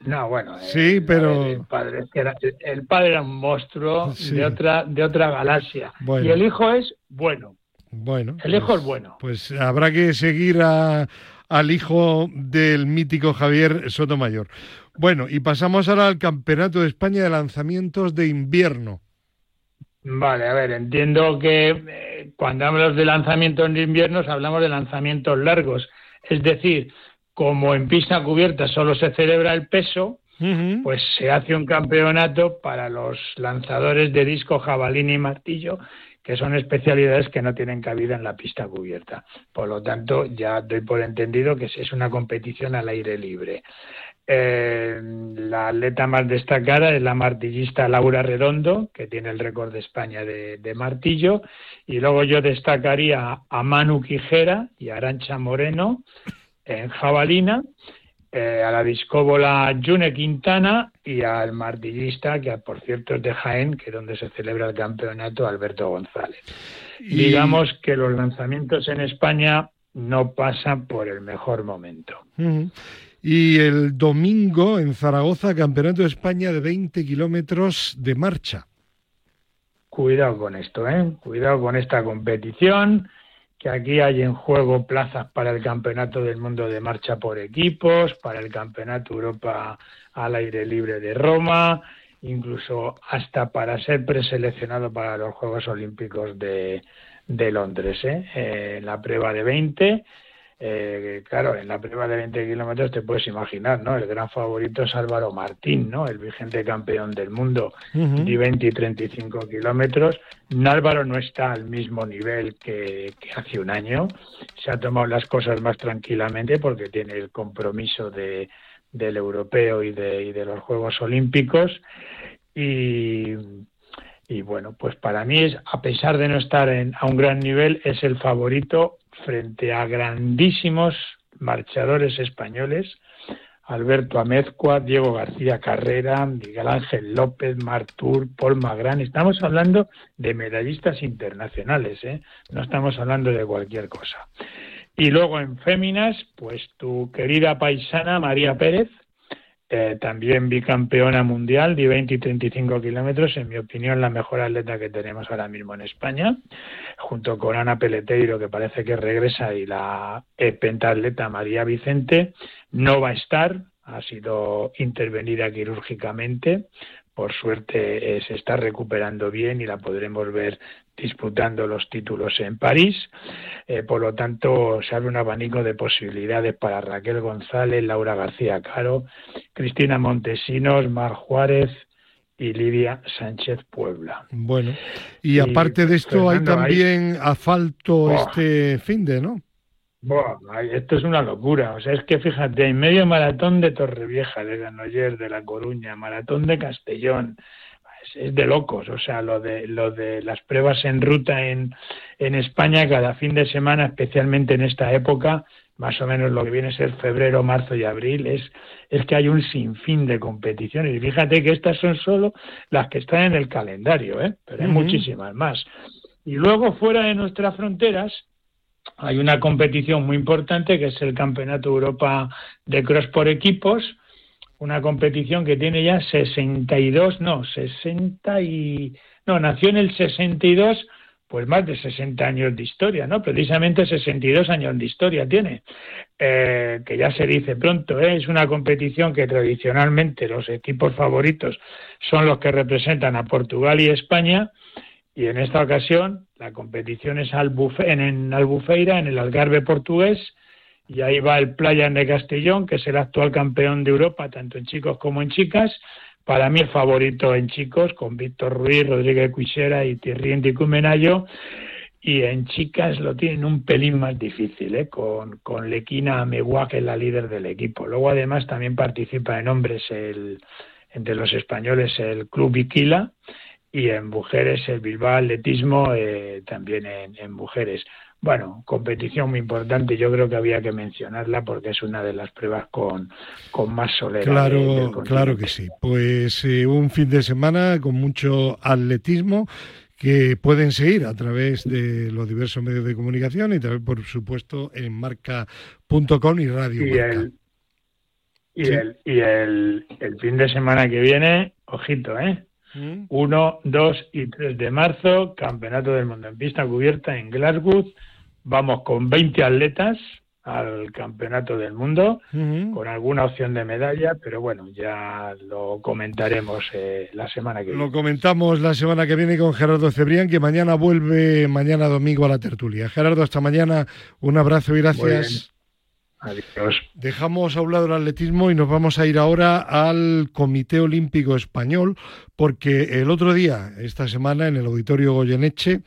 No, bueno. Sí, pero el padre, era, el padre era un monstruo de otra de otra galaxia y el hijo es bueno. Bueno. El hijo pues, es bueno. Pues habrá que seguir al hijo del mítico Javier Sotomayor. Bueno, y pasamos ahora al Campeonato de España de Lanzamientos de Invierno. Vale, a ver, entiendo que eh, cuando hablamos de lanzamientos de invierno hablamos de lanzamientos largos. Es decir, como en pista cubierta solo se celebra el peso, pues se hace un campeonato para los lanzadores de disco, jabalín y martillo, que son especialidades que no tienen cabida en la pista cubierta. Por lo tanto, ya doy por entendido que es una competición al aire libre. Eh, la atleta más destacada es la martillista Laura Redondo, que tiene el récord de España de, de, martillo. Y luego yo destacaría a Manu Quijera y Arancha Moreno, en jabalina, eh, a la discóbola June Quintana y al martillista, que por cierto es de Jaén, que es donde se celebra el campeonato, Alberto González. Digamos que los lanzamientos en España no pasan por el mejor momento. Y el domingo en Zaragoza, Campeonato de España de 20 kilómetros de marcha. Cuidado con esto, ¿eh? Cuidado con esta competición que aquí hay en juego plazas para el Campeonato del Mundo de Marcha por Equipos, para el Campeonato Europa al aire libre de Roma, incluso hasta para ser preseleccionado para los Juegos Olímpicos de, Londres, ¿eh? Eh, la prueba de 20 eh, claro, en la prueba de 20 kilómetros te puedes imaginar, ¿no? El gran favorito es Álvaro Martín, ¿no? El vigente campeón del mundo de 20 y 35 kilómetros. Álvaro no está al mismo nivel que, hace un año. Se ha tomado las cosas más tranquilamente porque tiene el compromiso de, del europeo y de, y de los Juegos Olímpicos. Y, y bueno, pues para mí es, a pesar de no estar en, a un gran nivel, es el favorito frente a grandísimos marchadores españoles, Alberto Amezcua, Diego García Carrera, Miguel Ángel López, Martur, Paul Magrán. Estamos hablando de medallistas internacionales, ¿eh? no estamos hablando de cualquier cosa. Y luego en féminas, pues tu querida paisana María Pérez, eh, también bicampeona mundial de 20 y 35 kilómetros, en mi opinión la mejor atleta que tenemos ahora mismo en España, junto con Ana Peleteiro, que parece que regresa, y la pentatleta María Vicente, no va a estar, ha sido intervenida quirúrgicamente, por suerte eh, se está recuperando bien y la podremos ver disputando los títulos en París. Eh, por lo tanto, se abre un abanico de posibilidades para Raquel González, Laura García Caro, Cristina Montesinos, Mar Juárez y Lidia Sánchez Puebla. Bueno, y, aparte de esto hay también asfalto este fin de, ¿no? Esto es una locura. O sea, es que fíjate, en medio maratón de Torrevieja, de Ganoyer, de La Coruña, maratón de Castellón, es, de locos. O sea, lo de, lo de las pruebas en ruta en, en España cada fin de semana, especialmente en esta época, más o menos lo que viene a ser febrero, marzo y abril, es, es que hay un sinfín de competiciones. Y fíjate que estas son solo las que están en el calendario, ¿eh? pero hay muchísimas más. Y luego, fuera de nuestras fronteras, hay una competición muy importante que es el Campeonato Europa de Cross por equipos, una competición que tiene ya 62, no, 60 y... No, nació en el 62, pues más de 60 años de historia, ¿no? Precisamente 62 años de historia tiene, eh, que ya se dice pronto, ¿eh? es una competición que tradicionalmente los equipos favoritos son los que representan a Portugal y España, y en esta ocasión la competición es en, Albufeira, en el Algarve portugués, y ahí va el Playa de Castellón, que es el actual campeón de Europa, tanto en chicos como en chicas. Para mí el favorito en chicos, con Víctor Ruiz, Rodríguez Cuixera y Thierry Cumenayo. y en chicas lo tienen un pelín más difícil, ¿eh? con, con Lequina Ameguá, que es la líder del equipo. Luego además también participa en hombres el, entre los españoles el Club Iquila y en mujeres el Bilbao Atletismo eh, también en, mujeres. Bueno, competición muy importante, yo creo que había que mencionarla porque es una de las pruebas con, con más soledad. Claro, claro que sí. Pues eh, un fin de semana con mucho atletismo que pueden seguir a través de los diversos medios de comunicación y también, por supuesto, en marca.com y radio. Y, el, y, el, y el, el, fin de semana que viene, ojito, ¿eh? 1, mm. 2 y 3 de marzo, Campeonato del Mundo en pista cubierta en Glasgow. Vamos con 20 atletas, al Campeonato del Mundo, con alguna opción de medalla, pero bueno, ya lo comentaremos eh, la semana que viene. Lo comentamos la semana que viene con Gerardo Cebrián, que mañana vuelve, mañana domingo a la tertulia. Gerardo, hasta mañana, un abrazo y gracias. Dejamos a un lado el atletismo y nos vamos a ir ahora al Comité Olímpico Español, porque el otro día, esta semana, en el Auditorio Goyeneche,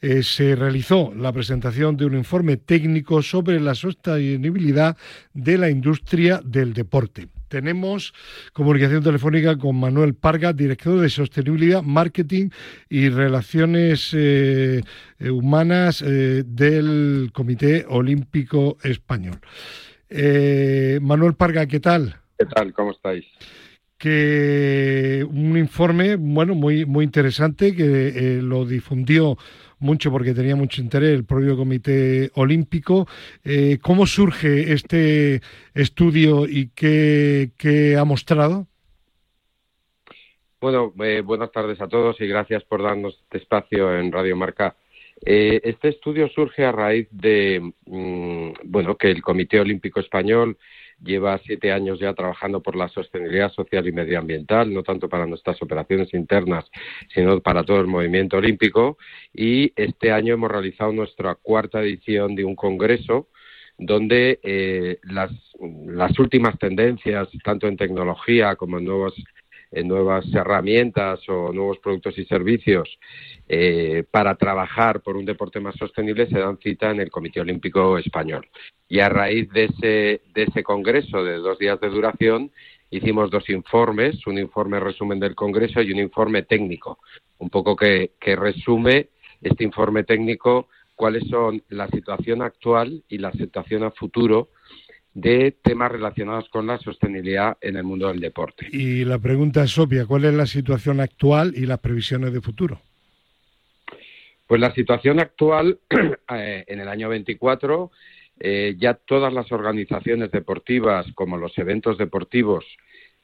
eh, se realizó la presentación de un informe técnico sobre la sostenibilidad de la industria del deporte. Tenemos comunicación telefónica con Manuel Parga, director de Sostenibilidad, Marketing y Relaciones eh, eh, Humanas eh, del Comité Olímpico Español. Manuel Parga, ¿qué tal? ¿Qué tal? ¿Cómo estáis? Que un informe, bueno, muy, muy interesante que lo difundió mucho porque tenía mucho interés el propio Comité Olímpico. Eh, ¿Cómo surge este estudio y qué, ha mostrado? Bueno, eh, buenas tardes a todos y gracias por darnos este espacio en Radio Marca. Eh, este estudio surge a raíz de, mm, bueno, que el Comité Olímpico Español lleva siete años ya trabajando por la sostenibilidad social y medioambiental, no tanto para nuestras operaciones internas, sino para todo el movimiento olímpico. Y este año hemos realizado nuestra cuarta edición de un congreso donde eh, las, las últimas tendencias, tanto en tecnología como en nuevos en nuevas herramientas o nuevos productos y servicios eh, para trabajar por un deporte más sostenible se dan cita en el Comité Olímpico Español. Y a raíz de ese, de ese congreso de dos días de duración, hicimos dos informes, un informe resumen del congreso y un informe técnico, un poco que resume este informe técnico cuáles son la situación actual y la situación a futuro de temas relacionados con la sostenibilidad en el mundo del deporte. Y la pregunta es obvia, ¿cuál es la situación actual y las previsiones de futuro? Pues la situación actual, eh, en el año 24, eh, ya todas las organizaciones deportivas, como los eventos deportivos,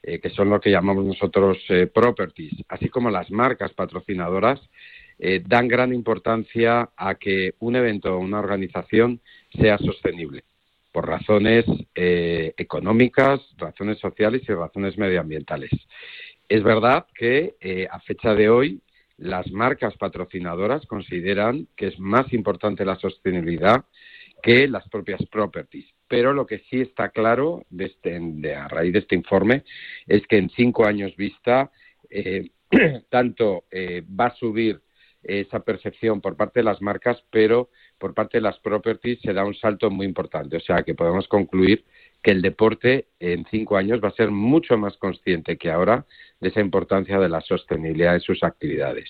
eh, que son lo que llamamos nosotros properties, así como las marcas patrocinadoras, dan gran importancia a que un evento o una organización sea sostenible por razones eh, económicas, razones sociales y razones medioambientales. Es verdad que eh, a fecha de hoy las marcas patrocinadoras consideran que es más importante la sostenibilidad que las propias properties. Pero lo que sí está claro este, a raíz de este informe es que en cinco años vista eh, tanto va a subir esa percepción por parte de las marcas, pero por parte de las properties se da un salto muy importante. O sea que podemos concluir que el deporte en cinco años va a ser mucho más consciente que ahora de esa importancia de la sostenibilidad de sus actividades.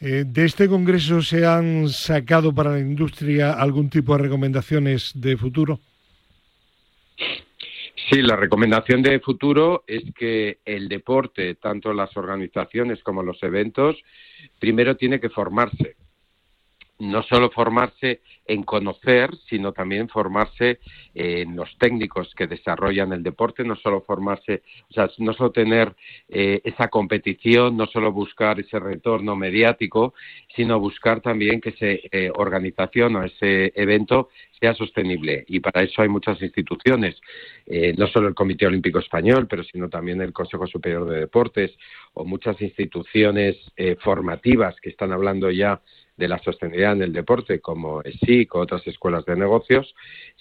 Eh, ¿De este Congreso se han sacado para la industria algún tipo de recomendaciones de futuro? Sí, la recomendación de futuro es que el deporte, tanto las organizaciones como los eventos, primero tiene que formarse no solo formarse en conocer, sino también formarse en los técnicos que desarrollan el deporte, no solo formarse, o sea, no solo tener eh, esa competición, no solo buscar ese retorno mediático, sino buscar también que esa eh, organización o ese evento sea sostenible. Y para eso hay muchas instituciones, eh, no solo el Comité Olímpico Español, pero sino también el Consejo Superior de Deportes o muchas instituciones formativas que están hablando ya de la sostenibilidad en el deporte, como SIC o otras escuelas de negocios,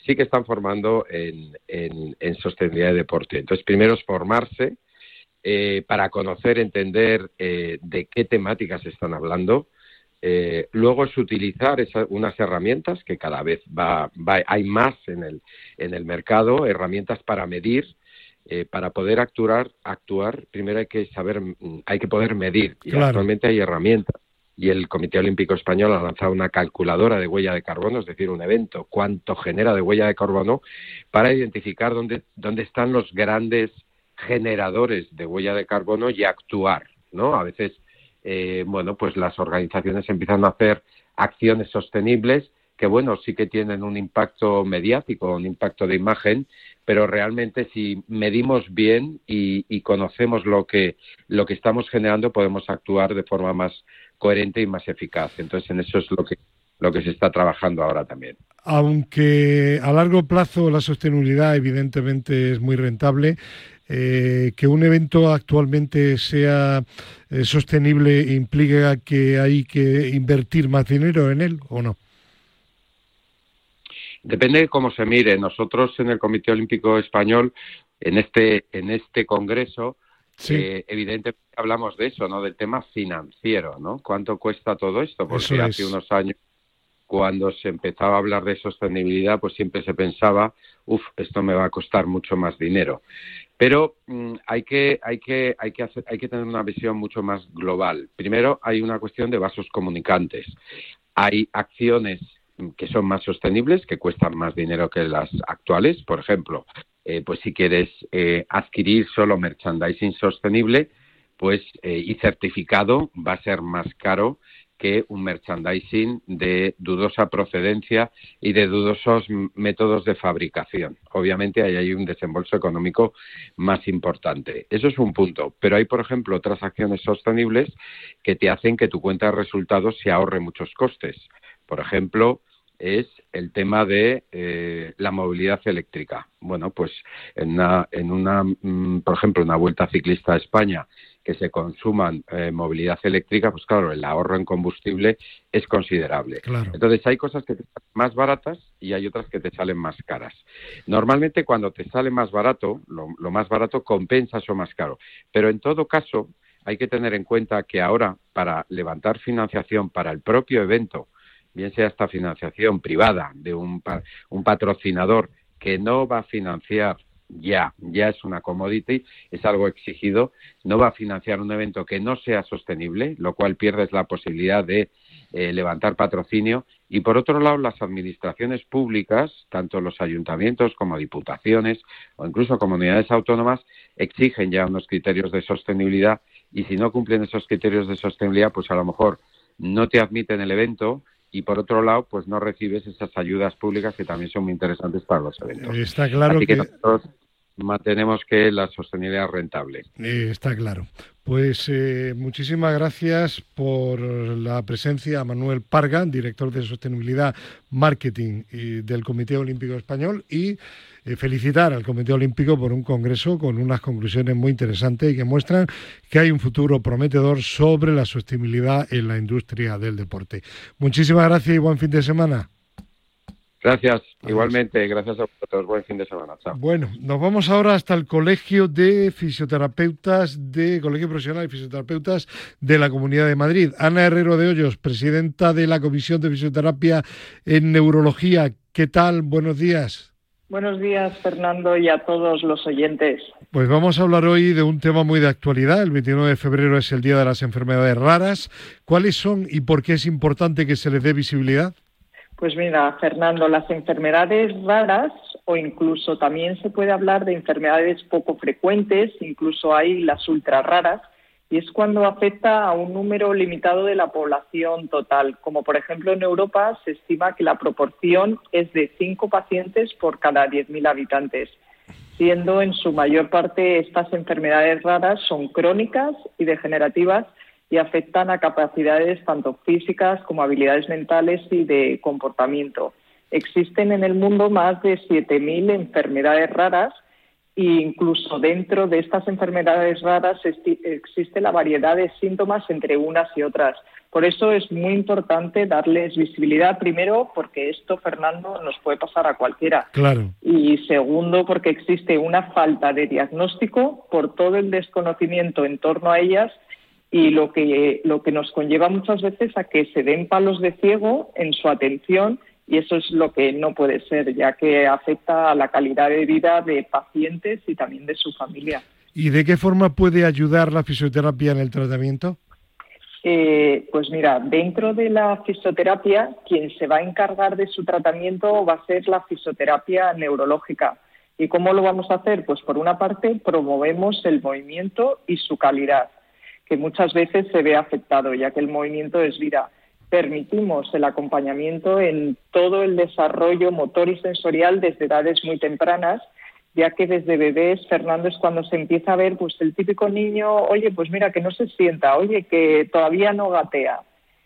sí que están formando en, en, sostenibilidad de deporte. Entonces, primero es formarse eh, para conocer, entender eh, de qué temáticas están hablando, Eh, luego es utilizar unas herramientas que cada vez va, hay más en el, en el mercado, herramientas para medir, eh, para poder actuar, actuar, primero hay que saber, hay que poder medir. Y actualmente hay herramientas. Y el Comité Olímpico Español ha lanzado una calculadora de huella de carbono, es decir, un evento, cuánto genera de huella de carbono, para identificar dónde, dónde están los grandes generadores de huella de carbono y actuar, ¿no? A veces eh, bueno, pues las organizaciones empiezan a hacer acciones sostenibles que, bueno, sí que tienen un impacto mediático, un impacto de imagen, pero realmente si medimos bien y, conocemos lo que, lo que estamos generando, podemos actuar de forma más coherente y más eficaz. Entonces, en eso es lo que, lo que se está trabajando ahora también. Aunque a largo plazo la sostenibilidad evidentemente es muy rentable, eh, que un evento actualmente sea eh, sostenible implica que hay que invertir más dinero en él o no? Depende de cómo se mire. Nosotros en el Comité Olímpico Español, en este, en este congreso, eh, evidentemente hablamos de eso, ¿no? Del tema financiero, ¿no? ¿Cuánto cuesta todo esto? Porque hace unos años cuando se empezaba a hablar de sostenibilidad, pues siempre se pensaba, uff, esto me va a costar mucho más dinero. Pero mm, hay, que, hay, que, hay, que hacer, hay que tener una visión mucho más global. Primero, hay una cuestión de vasos comunicantes. Hay acciones que son más sostenibles, que cuestan más dinero que las actuales. Por ejemplo, eh, pues si quieres eh, adquirir solo merchandising sostenible, pues eh, y certificado va a ser más caro que un merchandising de dudosa procedencia y de dudosos métodos de fabricación. Obviamente ahí hay un desembolso económico más importante. Eso es un punto. Pero hay, por ejemplo, otras acciones sostenibles que te hacen que tu cuenta de resultados se ahorre muchos costes. Por ejemplo, es el tema de eh, la movilidad eléctrica. Bueno, pues en una, en una, mm, por ejemplo, una vuelta ciclista a España que se consuman eh, movilidad eléctrica, pues claro, el ahorro en combustible es considerable. Entonces hay cosas que te salen más baratas y hay otras que te salen más caras. Normalmente cuando te sale más barato, lo, lo más barato compensa eso más caro. Pero en todo caso hay que tener en cuenta que ahora para levantar financiación para el propio evento, bien sea esta financiación privada de un, patrocinador que no va a financiar ya, ya es una commodity, es algo exigido, no va a financiar un evento que no sea sostenible, lo cual pierdes la posibilidad de eh, levantar patrocinio. Y por otro lado, las administraciones públicas, tanto los ayuntamientos como diputaciones o incluso comunidades autónomas, exigen ya unos criterios de sostenibilidad y si no cumplen esos criterios de sostenibilidad, pues a lo mejor no te admiten el evento y por otro lado, pues no recibes esas ayudas públicas que también son muy interesantes para los eventos. Está claro que, nosotros mantenemos que la sostenibilidad rentable. Eh, está claro. Pues eh, muchísimas gracias por la presencia Manuel Parga, director de Sostenibilidad Marketing del Comité Olímpico Español, y eh, felicitar al Comité Olímpico por un congreso con unas conclusiones muy interesantes y que muestran que hay un futuro prometedor sobre la sostenibilidad en la industria del deporte. Muchísimas gracias y buen fin de semana. Gracias, igualmente, gracias a vosotros. Buen fin de semana. Chao. Bueno, nos vamos ahora hasta el Colegio de Fisioterapeutas, de Colegio Profesional de Fisioterapeutas de la Comunidad de Madrid. Ana Herrero de Hoyos, presidenta de la Comisión de Fisioterapia en Neurología. ¿Qué tal? Buenos días. Buenos días, Fernando, y a todos los oyentes. Pues vamos a hablar hoy de un tema muy de actualidad. El 29 de febrero es el Día de las Enfermedades Raras. ¿Cuáles son y por qué es importante que se les dé visibilidad? Pues mira, Fernando, las enfermedades raras o incluso también se puede hablar de enfermedades poco frecuentes, incluso hay las ultra raras, y es cuando afecta a un número limitado de la población total. Como por ejemplo en Europa se estima que la proporción es de cinco pacientes por cada 10.000 habitantes, siendo en su mayor parte estas enfermedades raras son crónicas y degenerativas y afectan a capacidades tanto físicas como habilidades mentales y de comportamiento. Existen en el mundo más de 7.000 enfermedades raras e incluso dentro de estas enfermedades raras existe la variedad de síntomas entre unas y otras. Por eso es muy importante darles visibilidad, primero, porque esto, Fernando, nos puede pasar a cualquiera. Claro. Y segundo, porque existe una falta de diagnóstico por todo el desconocimiento en torno a ellas y lo que, lo que nos conlleva muchas veces a que se den palos de ciego en su atención y eso es lo que no puede ser, ya que afecta a la calidad de vida de pacientes y también de su familia. ¿Y de qué forma puede ayudar la fisioterapia en el tratamiento? Eh, pues mira, dentro de la fisioterapia, quien se va a encargar de su tratamiento va a ser la fisioterapia neurológica. ¿Y cómo lo vamos a hacer? Pues por una parte promovemos el movimiento y su calidad que muchas veces se ve afectado, ya que el movimiento es vida. Permitimos el acompañamiento en todo el desarrollo motor y sensorial desde edades muy tempranas, ya que desde bebés, Fernando, es cuando se empieza a ver pues el típico niño, oye, pues mira, que no se sienta, oye, que todavía no gatea.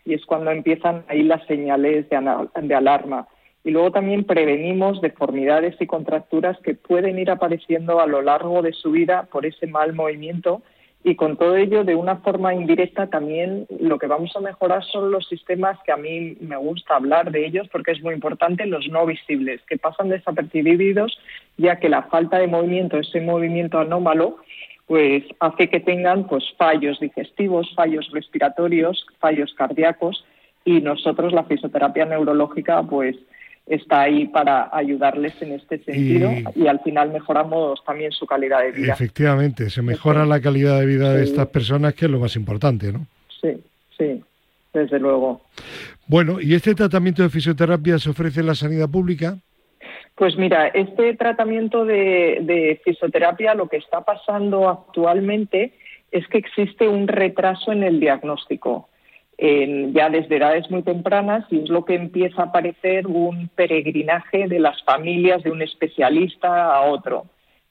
Y es cuando empiezan ahí las señales de, de alarma. Y luego también prevenimos deformidades y contracturas que pueden ir apareciendo a lo largo de su vida por ese mal movimiento y con todo ello, de una forma indirecta, también lo que vamos a mejorar son los sistemas que a mí me gusta hablar de ellos porque es muy importante, los no visibles, que pasan desapercibidos, ya que la falta de movimiento, ese movimiento anómalo, pues hace que tengan pues fallos digestivos, fallos respiratorios, fallos cardíacos y nosotros la fisioterapia neurológica pues está ahí para ayudarles en este sentido y, al final mejoramos también su calidad de vida. Efectivamente, se mejora la calidad de vida de estas personas, que es lo más importante, ¿no? Sí, sí, desde luego. Bueno, ¿y este tratamiento de fisioterapia se ofrece en la sanidad pública? Pues mira, este tratamiento de, de fisioterapia lo que está pasando actualmente es que existe un retraso en el diagnóstico ya desde edades muy tempranas y es lo que empieza a parecer un peregrinaje de las familias de un especialista a otro.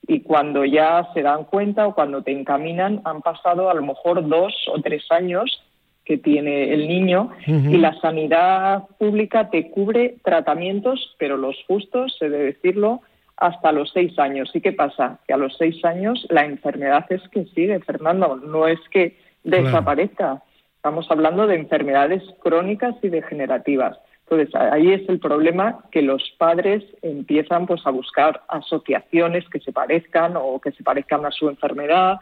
Y cuando ya se dan cuenta o cuando te encaminan, han pasado a lo mejor dos o tres años que tiene el niño y la sanidad pública te cubre tratamientos, pero los justos, se debe decirlo, hasta los seis años. ¿Y qué pasa? Que a los seis años la enfermedad es que sigue, Fernando, no es que desaparezca. Estamos hablando de enfermedades crónicas y degenerativas. Entonces, ahí es el problema que los padres empiezan pues a buscar asociaciones que se parezcan o que se parezcan a su enfermedad,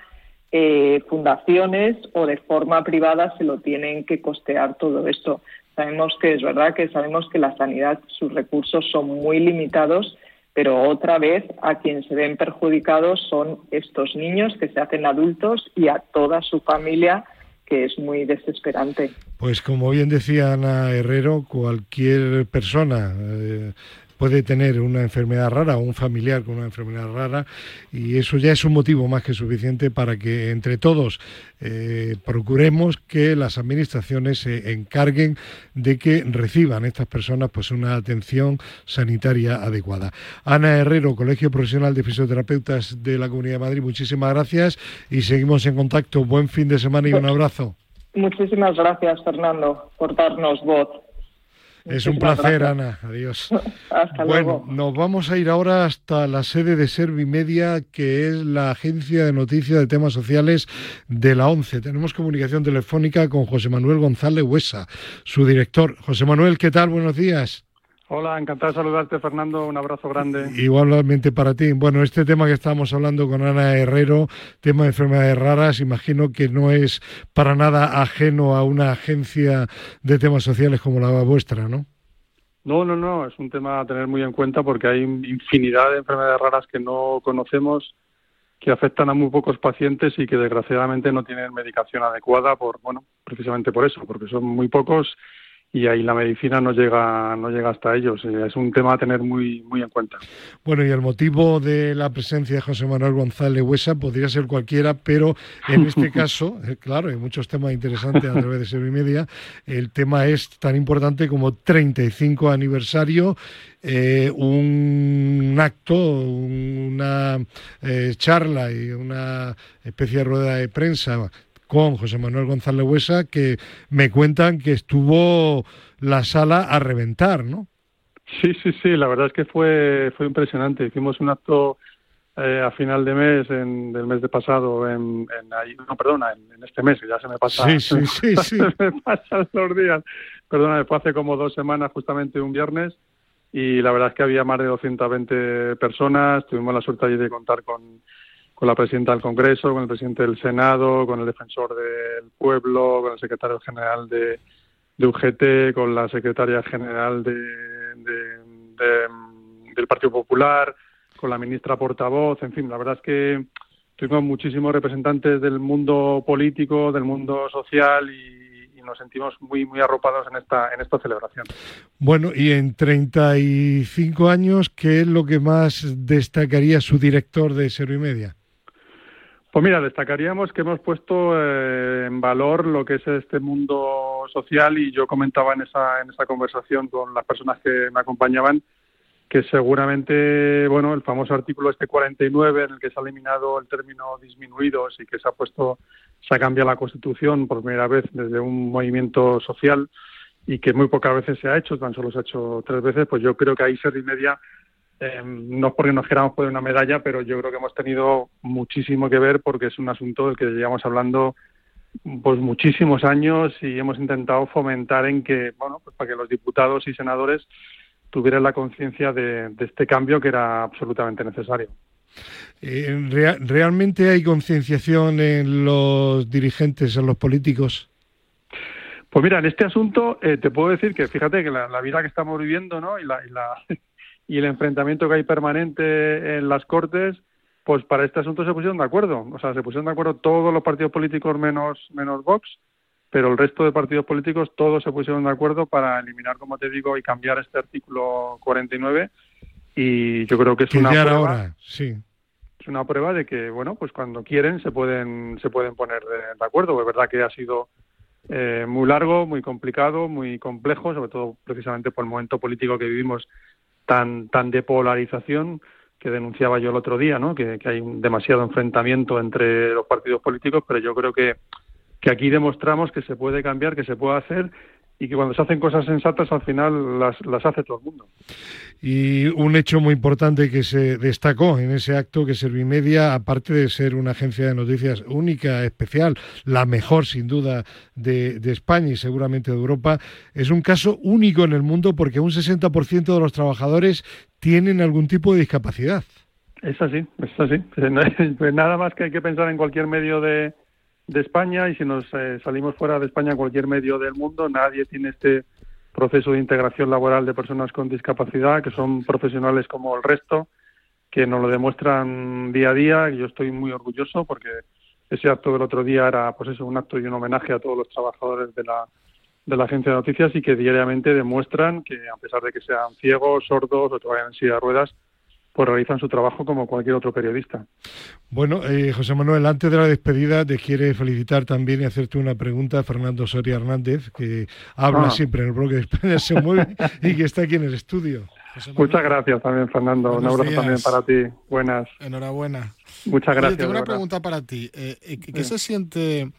eh, fundaciones o de forma privada se lo tienen que costear todo esto. Sabemos que es verdad que sabemos que la sanidad, sus recursos son muy limitados, pero otra vez a quien se ven perjudicados son estos niños que se hacen adultos y a toda su familia que es muy desesperante. Pues como bien decía Ana Herrero, cualquier persona eh, puede tener una enfermedad rara o un familiar con una enfermedad rara y eso ya es un motivo más que suficiente para que entre todos eh, procuremos que las administraciones se encarguen de que reciban estas personas pues una atención sanitaria adecuada. Ana Herrero, Colegio Profesional de Fisioterapeutas de la Comunidad de Madrid, muchísimas gracias y seguimos en contacto. Buen fin de semana y un abrazo. Muchísimas gracias, Fernando, por darnos voz. Es un placer, Ana. Adiós. bueno, nos vamos a ir ahora hasta la sede de Servimedia, que es la agencia de noticias de temas sociales de la ONCE. Tenemos comunicación telefónica con José Manuel González Huesa, su director. José Manuel, ¿qué tal? Buenos días. Hola, encantado de saludarte, Fernando. Un abrazo grande. Igualmente para ti. Bueno, este tema que estábamos hablando con Ana Herrero, tema de enfermedades raras, imagino que no es para nada ajeno a una agencia de temas sociales como la vuestra, ¿no? No, no, no. Es un tema a tener muy en cuenta porque hay infinidad de enfermedades raras que no conocemos que afectan a muy pocos pacientes y que desgraciadamente no tienen medicación adecuada por, bueno, precisamente por eso, porque son muy pocos y ahí la medicina no llega no llega hasta ellos. Es un tema a tener muy muy en cuenta. Bueno y el motivo de la presencia de José Manuel González Huesa podría ser cualquiera pero en este caso eh, claro hay muchos temas interesantes a través de Serie Media. El tema es tan importante como 35 aniversario eh, un acto, una eh, charla y una especie de rueda de prensa con José Manuel González Huesa, que me cuentan que estuvo la sala a reventar, ¿no? Sí, sí, sí, la verdad es que fue, fue impresionante. Hicimos un acto eh, a final de mes, en, del mes de pasado, en, no, perdona, en, este mes, que ya se me pasa, sí, sí, sí, sí. se me pasan los días. Perdona, fue hace como dos semanas, justamente un viernes, y la verdad es que había más de 220 personas. Tuvimos la suerte allí de contar con con la presidenta del Congreso, con el presidente del Senado, con el defensor del pueblo, con el secretario general de, UGT, con la secretaria general de, del Partido Popular, con la ministra portavoz, en fin, la verdad es que tuvimos muchísimos representantes del mundo político, del mundo social y, nos sentimos muy muy arropados en esta en esta celebración. Bueno, y en 35 años, ¿qué es lo que más destacaría su director de Cero y Media? Pues mira, destacaríamos que hemos puesto eh, en valor lo que es este mundo social y yo comentaba en esa, en esa conversación con las personas que me acompañaban que seguramente, bueno, el famoso artículo este 49 en el que se ha eliminado el término disminuidos y que se ha puesto, se ha cambiado la Constitución por primera vez desde un movimiento social y que muy pocas veces se ha hecho, tan solo se ha hecho tres veces, pues yo creo que ahí y Media eh, no es porque nos queramos poner una medalla, pero yo creo que hemos tenido muchísimo que ver porque es un asunto del que llevamos hablando pues muchísimos años y hemos intentado fomentar en que, bueno, pues para que los diputados y senadores tuvieran la conciencia de, este cambio que era absolutamente necesario. Eh, ¿Realmente hay concienciación en los dirigentes, en los políticos? Pues mira, en este asunto eh, te puedo decir que fíjate que la, vida que estamos viviendo ¿no? y, la, y, la, y el enfrentamiento que hay permanente en las Cortes, pues para este asunto se pusieron de acuerdo. O sea, se pusieron de acuerdo todos los partidos políticos menos, menos Vox, pero el resto de partidos políticos todos se pusieron de acuerdo para eliminar, como te digo, y cambiar este artículo 49. Y yo creo que es una prueba. sí. Es una prueba de que, bueno, pues cuando quieren se pueden, se pueden poner de, acuerdo. Es verdad que ha sido eh, muy largo, muy complicado, muy complejo, sobre todo precisamente por el momento político que vivimos tan, tan de polarización que denunciaba yo el otro día, ¿no? que, hay un demasiado enfrentamiento entre los partidos políticos, pero yo creo que, que aquí demostramos que se puede cambiar, que se puede hacer y que cuando se hacen cosas sensatas al final las, las hace todo el mundo. Y un hecho muy importante que se destacó en ese acto que Servimedia, aparte de ser una agencia de noticias única, especial, la mejor sin duda de, de España y seguramente de Europa, es un caso único en el mundo porque un 60% de los trabajadores tienen algún tipo de discapacidad. Es así, es así. Pues nada más que hay que pensar en cualquier medio de, de España y si nos eh, salimos fuera de España, cualquier medio del mundo, nadie tiene este proceso de integración laboral de personas con discapacidad, que son profesionales como el resto, que nos lo demuestran día a día. Y yo estoy muy orgulloso porque ese acto del otro día era pues eso, un acto y un homenaje a todos los trabajadores de la, de la agencia de noticias y que diariamente demuestran que a pesar de que sean ciegos, sordos o que vayan en silla de ruedas, pues realizan su trabajo como cualquier otro periodista. Bueno, eh, José Manuel, antes de la despedida te quiere felicitar también y hacerte una pregunta a Fernando Soria Hernández, que habla ah. siempre en el bloque de España se mueve y que está aquí en el estudio. Muchas gracias también, Fernando. un abrazo también para ti. Buenas. Enhorabuena. Muchas gracias. tengo una pregunta para ti. Eh, eh, ¿Qué se siente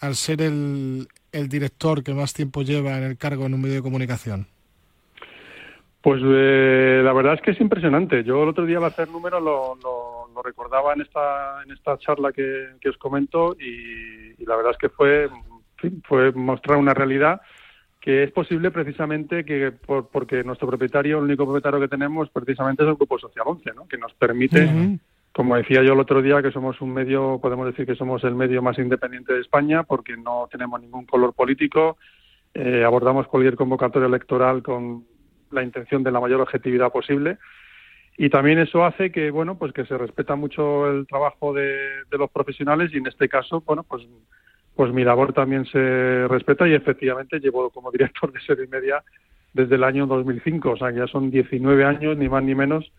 al ser el, el director que más tiempo lleva en el cargo en un medio de comunicación? Pues eh, la verdad es que es impresionante. Yo el otro día al hacer números lo, lo, recordaba en esta, en esta charla que, os comento y, la verdad es que fue, fue mostrar una realidad que es posible precisamente que porque nuestro propietario, el único propietario que tenemos precisamente es el Grupo Social 11, ¿no? que nos permite, como decía yo el otro día, que somos un medio, podemos decir que somos el medio más independiente de España porque no tenemos ningún color político, eh, abordamos cualquier convocatoria electoral con la intención de la mayor objetividad posible. Y también eso hace que bueno pues que se respeta mucho el trabajo de, los profesionales y en este caso bueno pues pues mi labor también se respeta y efectivamente llevo como director de serie media desde el año 2005 o sea ya son 19 años ni más ni menos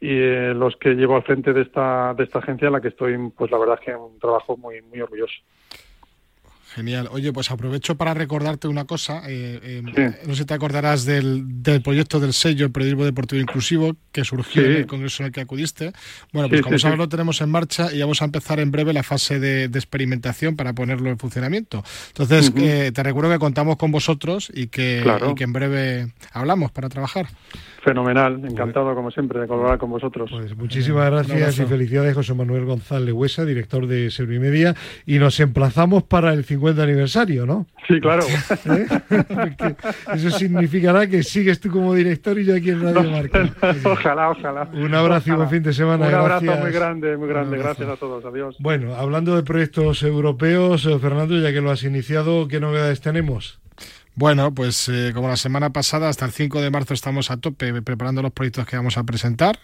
y eh, los que llevo al frente de esta de esta agencia en la que estoy pues la verdad es que un trabajo muy muy orgulloso Genial. Oye, pues aprovecho para recordarte una cosa. Eh, eh, no sé si te acordarás del, proyecto del sello el Periodismo Deportivo Inclusivo que surgió en el congreso en el que acudiste. Bueno, pues como sabes, lo tenemos en marcha y vamos a empezar en breve la fase de, experimentación para ponerlo en funcionamiento. Entonces, eh, te recuerdo que contamos con vosotros y que, y que en breve hablamos para trabajar. Fenomenal, encantado como siempre de colaborar con vosotros. Pues muchísimas gracias y felicidades José Manuel González Huesa, director de Servimedia, y nos emplazamos para el 50 50 aniversario, ¿no? Sí, claro. ¿Eh? Eso significará que sigues tú como director y yo aquí en Radio Marca. ojalá, ojalá. Un abrazo y buen fin de semana. Un abrazo muy grande, muy grande. Gracias a todos. Adiós. Bueno, hablando de proyectos europeos, eh, Fernando, ya que lo has iniciado, ¿qué novedades tenemos? Bueno, pues eh, como la semana pasada, hasta el 5 de marzo estamos a tope preparando los proyectos que vamos a presentar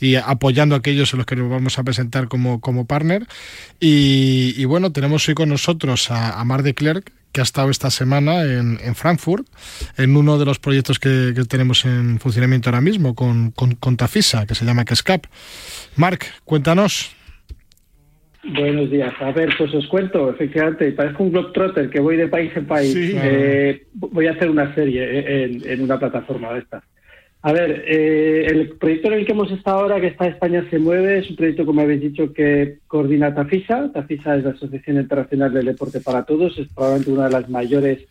y apoyando a aquellos en los que nos vamos a presentar como, como partner. Y, bueno, tenemos hoy con nosotros a, Mar de Klerk, que ha estado esta semana en, Frankfurt, en uno de los proyectos que, tenemos en funcionamiento ahora mismo con, con, Tafisa, que se llama Kescap. Marc, cuéntanos. Buenos días. A ver, pues os cuento, efectivamente, parezco un globetrotter que voy de país en país. Eh, voy a hacer una serie en, una plataforma de esta. A ver, eh, el proyecto en el que hemos estado ahora, que está España se mueve, es un proyecto, como habéis dicho, que coordina TAFISA. TAFISA es la Asociación Internacional del Deporte para Todos, es probablemente una de las mayores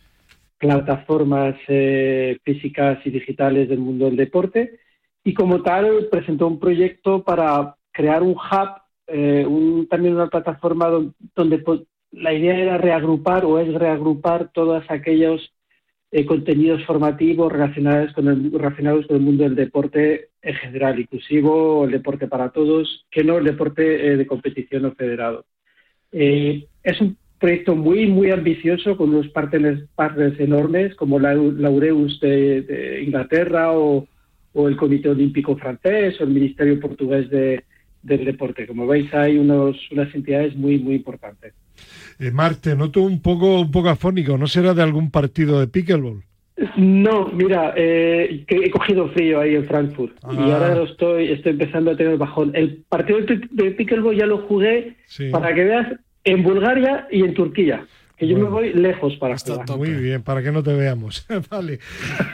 plataformas eh, físicas y digitales del mundo del deporte. Y como tal, presentó un proyecto para crear un hub eh, también una plataforma donde, pues, la idea era reagrupar o es reagrupar todos aquellos eh, contenidos formativos relacionados con, el, relacionados con el mundo del deporte en general, inclusivo el deporte para todos, que no el deporte eh, de competición o federado. es un proyecto muy, muy ambicioso con unos partners, partners enormes como la Laureus de, Inglaterra o, o, el Comité Olímpico francés o el Ministerio Portugués de, del deporte. Como veis, hay unos, unas entidades muy, muy importantes. Eh, Marte, noto un poco, un poco afónico. ¿No será de algún partido de pickleball? No, mira, eh, he cogido frío ahí en Frankfurt y ah. ahora estoy, estoy empezando a tener bajón. El partido de pickleball ya lo jugué, para que veas, en Bulgaria y en Turquía que yo me voy lejos para jugar. Muy bien, para que no te veamos. vale.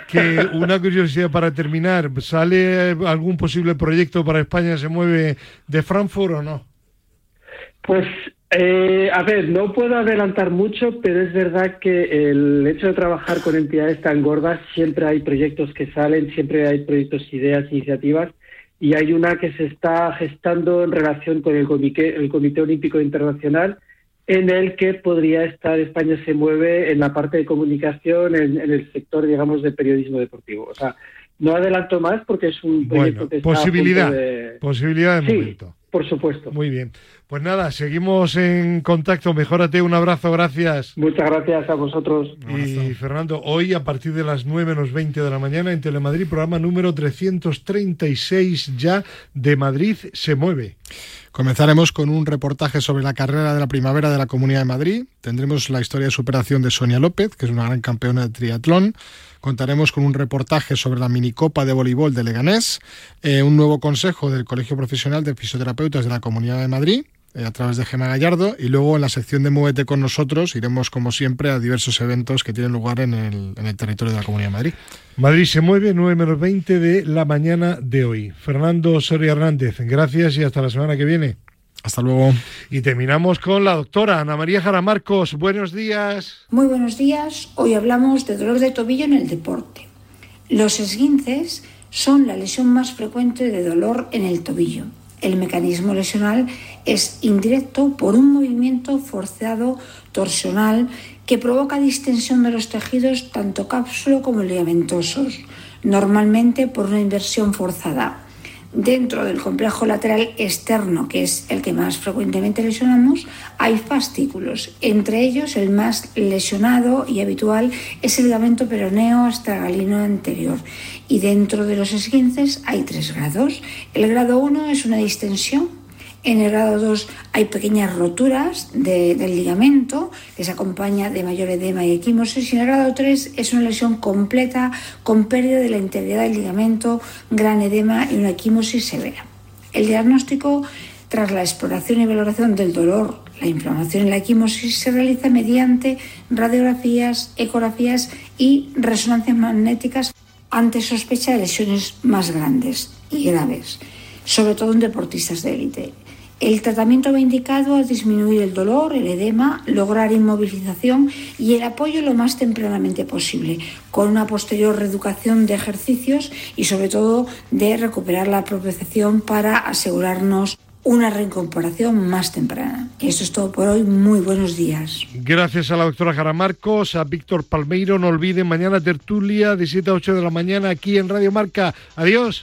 Que una curiosidad para terminar, ¿sale algún posible proyecto para España se mueve de Frankfurt o no? Pues eh, a ver, no puedo adelantar mucho, pero es verdad que el hecho de trabajar con entidades tan gordas, siempre hay proyectos que salen, siempre hay proyectos, ideas, iniciativas, y hay una que se está gestando en relación con el Comité, el Comité Olímpico Internacional, en el que podría estar España se mueve en la parte de comunicación, en, el sector, digamos, de periodismo deportivo. O sea, no adelanto más porque es un proyecto que está posibilidad, de... posibilidad de momento. Por supuesto. Muy bien. Pues nada, seguimos en contacto. Mejórate, un abrazo, gracias. Muchas gracias a vosotros. Y Fernando, hoy a partir de las 9 menos 20 de la mañana en Telemadrid, programa número 336 ya de Madrid se mueve. Comenzaremos con un reportaje sobre la carrera de la primavera de la Comunidad de Madrid. Tendremos la historia de superación de Sonia López, que es una gran campeona de triatlón. Contaremos con un reportaje sobre la minicopa de voleibol de Leganés, eh, un nuevo consejo del Colegio Profesional de Fisioterapeutas de la Comunidad de Madrid a través de Gema Gallardo y luego en la sección de Muévete con nosotros iremos como siempre a diversos eventos que tienen lugar en el, en el territorio de la Comunidad de Madrid. Madrid se mueve 9 menos 20 de la mañana de hoy. Fernando Soria Hernández, gracias y hasta la semana que viene. Hasta luego. Y terminamos con la doctora Ana María Jaramarcos. Buenos días. Muy buenos días. Hoy hablamos de dolor de tobillo en el deporte. Los esguinces son la lesión más frecuente de dolor en el tobillo el mecanismo lesional es indirecto por un movimiento forzado torsional que provoca distensión de los tejidos tanto cápsulo como ligamentosos, normalmente por una inversión forzada. Dentro del complejo lateral externo, que es el que más frecuentemente lesionamos, hay fascículos. Entre ellos, el más lesionado y habitual es el ligamento peroneo astragalino anterior. Y dentro de los esguinces hay tres grados. El grado 1 es una distensión en el grado 2 hay pequeñas roturas del ligamento que se acompaña de mayor edema y equimosis. Y en el grado 3 es una lesión completa con pérdida de la integridad del ligamento, gran edema y una equimosis severa. El diagnóstico tras la exploración y valoración del dolor, la inflamación y la equimosis se realiza mediante radiografías, ecografías y resonancias magnéticas ante sospecha de lesiones más grandes y graves, sobre todo en deportistas de élite. El tratamiento va indicado a disminuir el dolor, el edema, lograr inmovilización y el apoyo lo más tempranamente posible, con una posterior reeducación de ejercicios y sobre todo de recuperar la propiocepción para asegurarnos una reincorporación más temprana. Eso es todo por hoy. Muy buenos días. Gracias a la doctora Jara Marcos, a Víctor Palmeiro. No olviden mañana tertulia de 7 a 8 de la mañana aquí en Radio Marca. Adiós.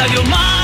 love your mind.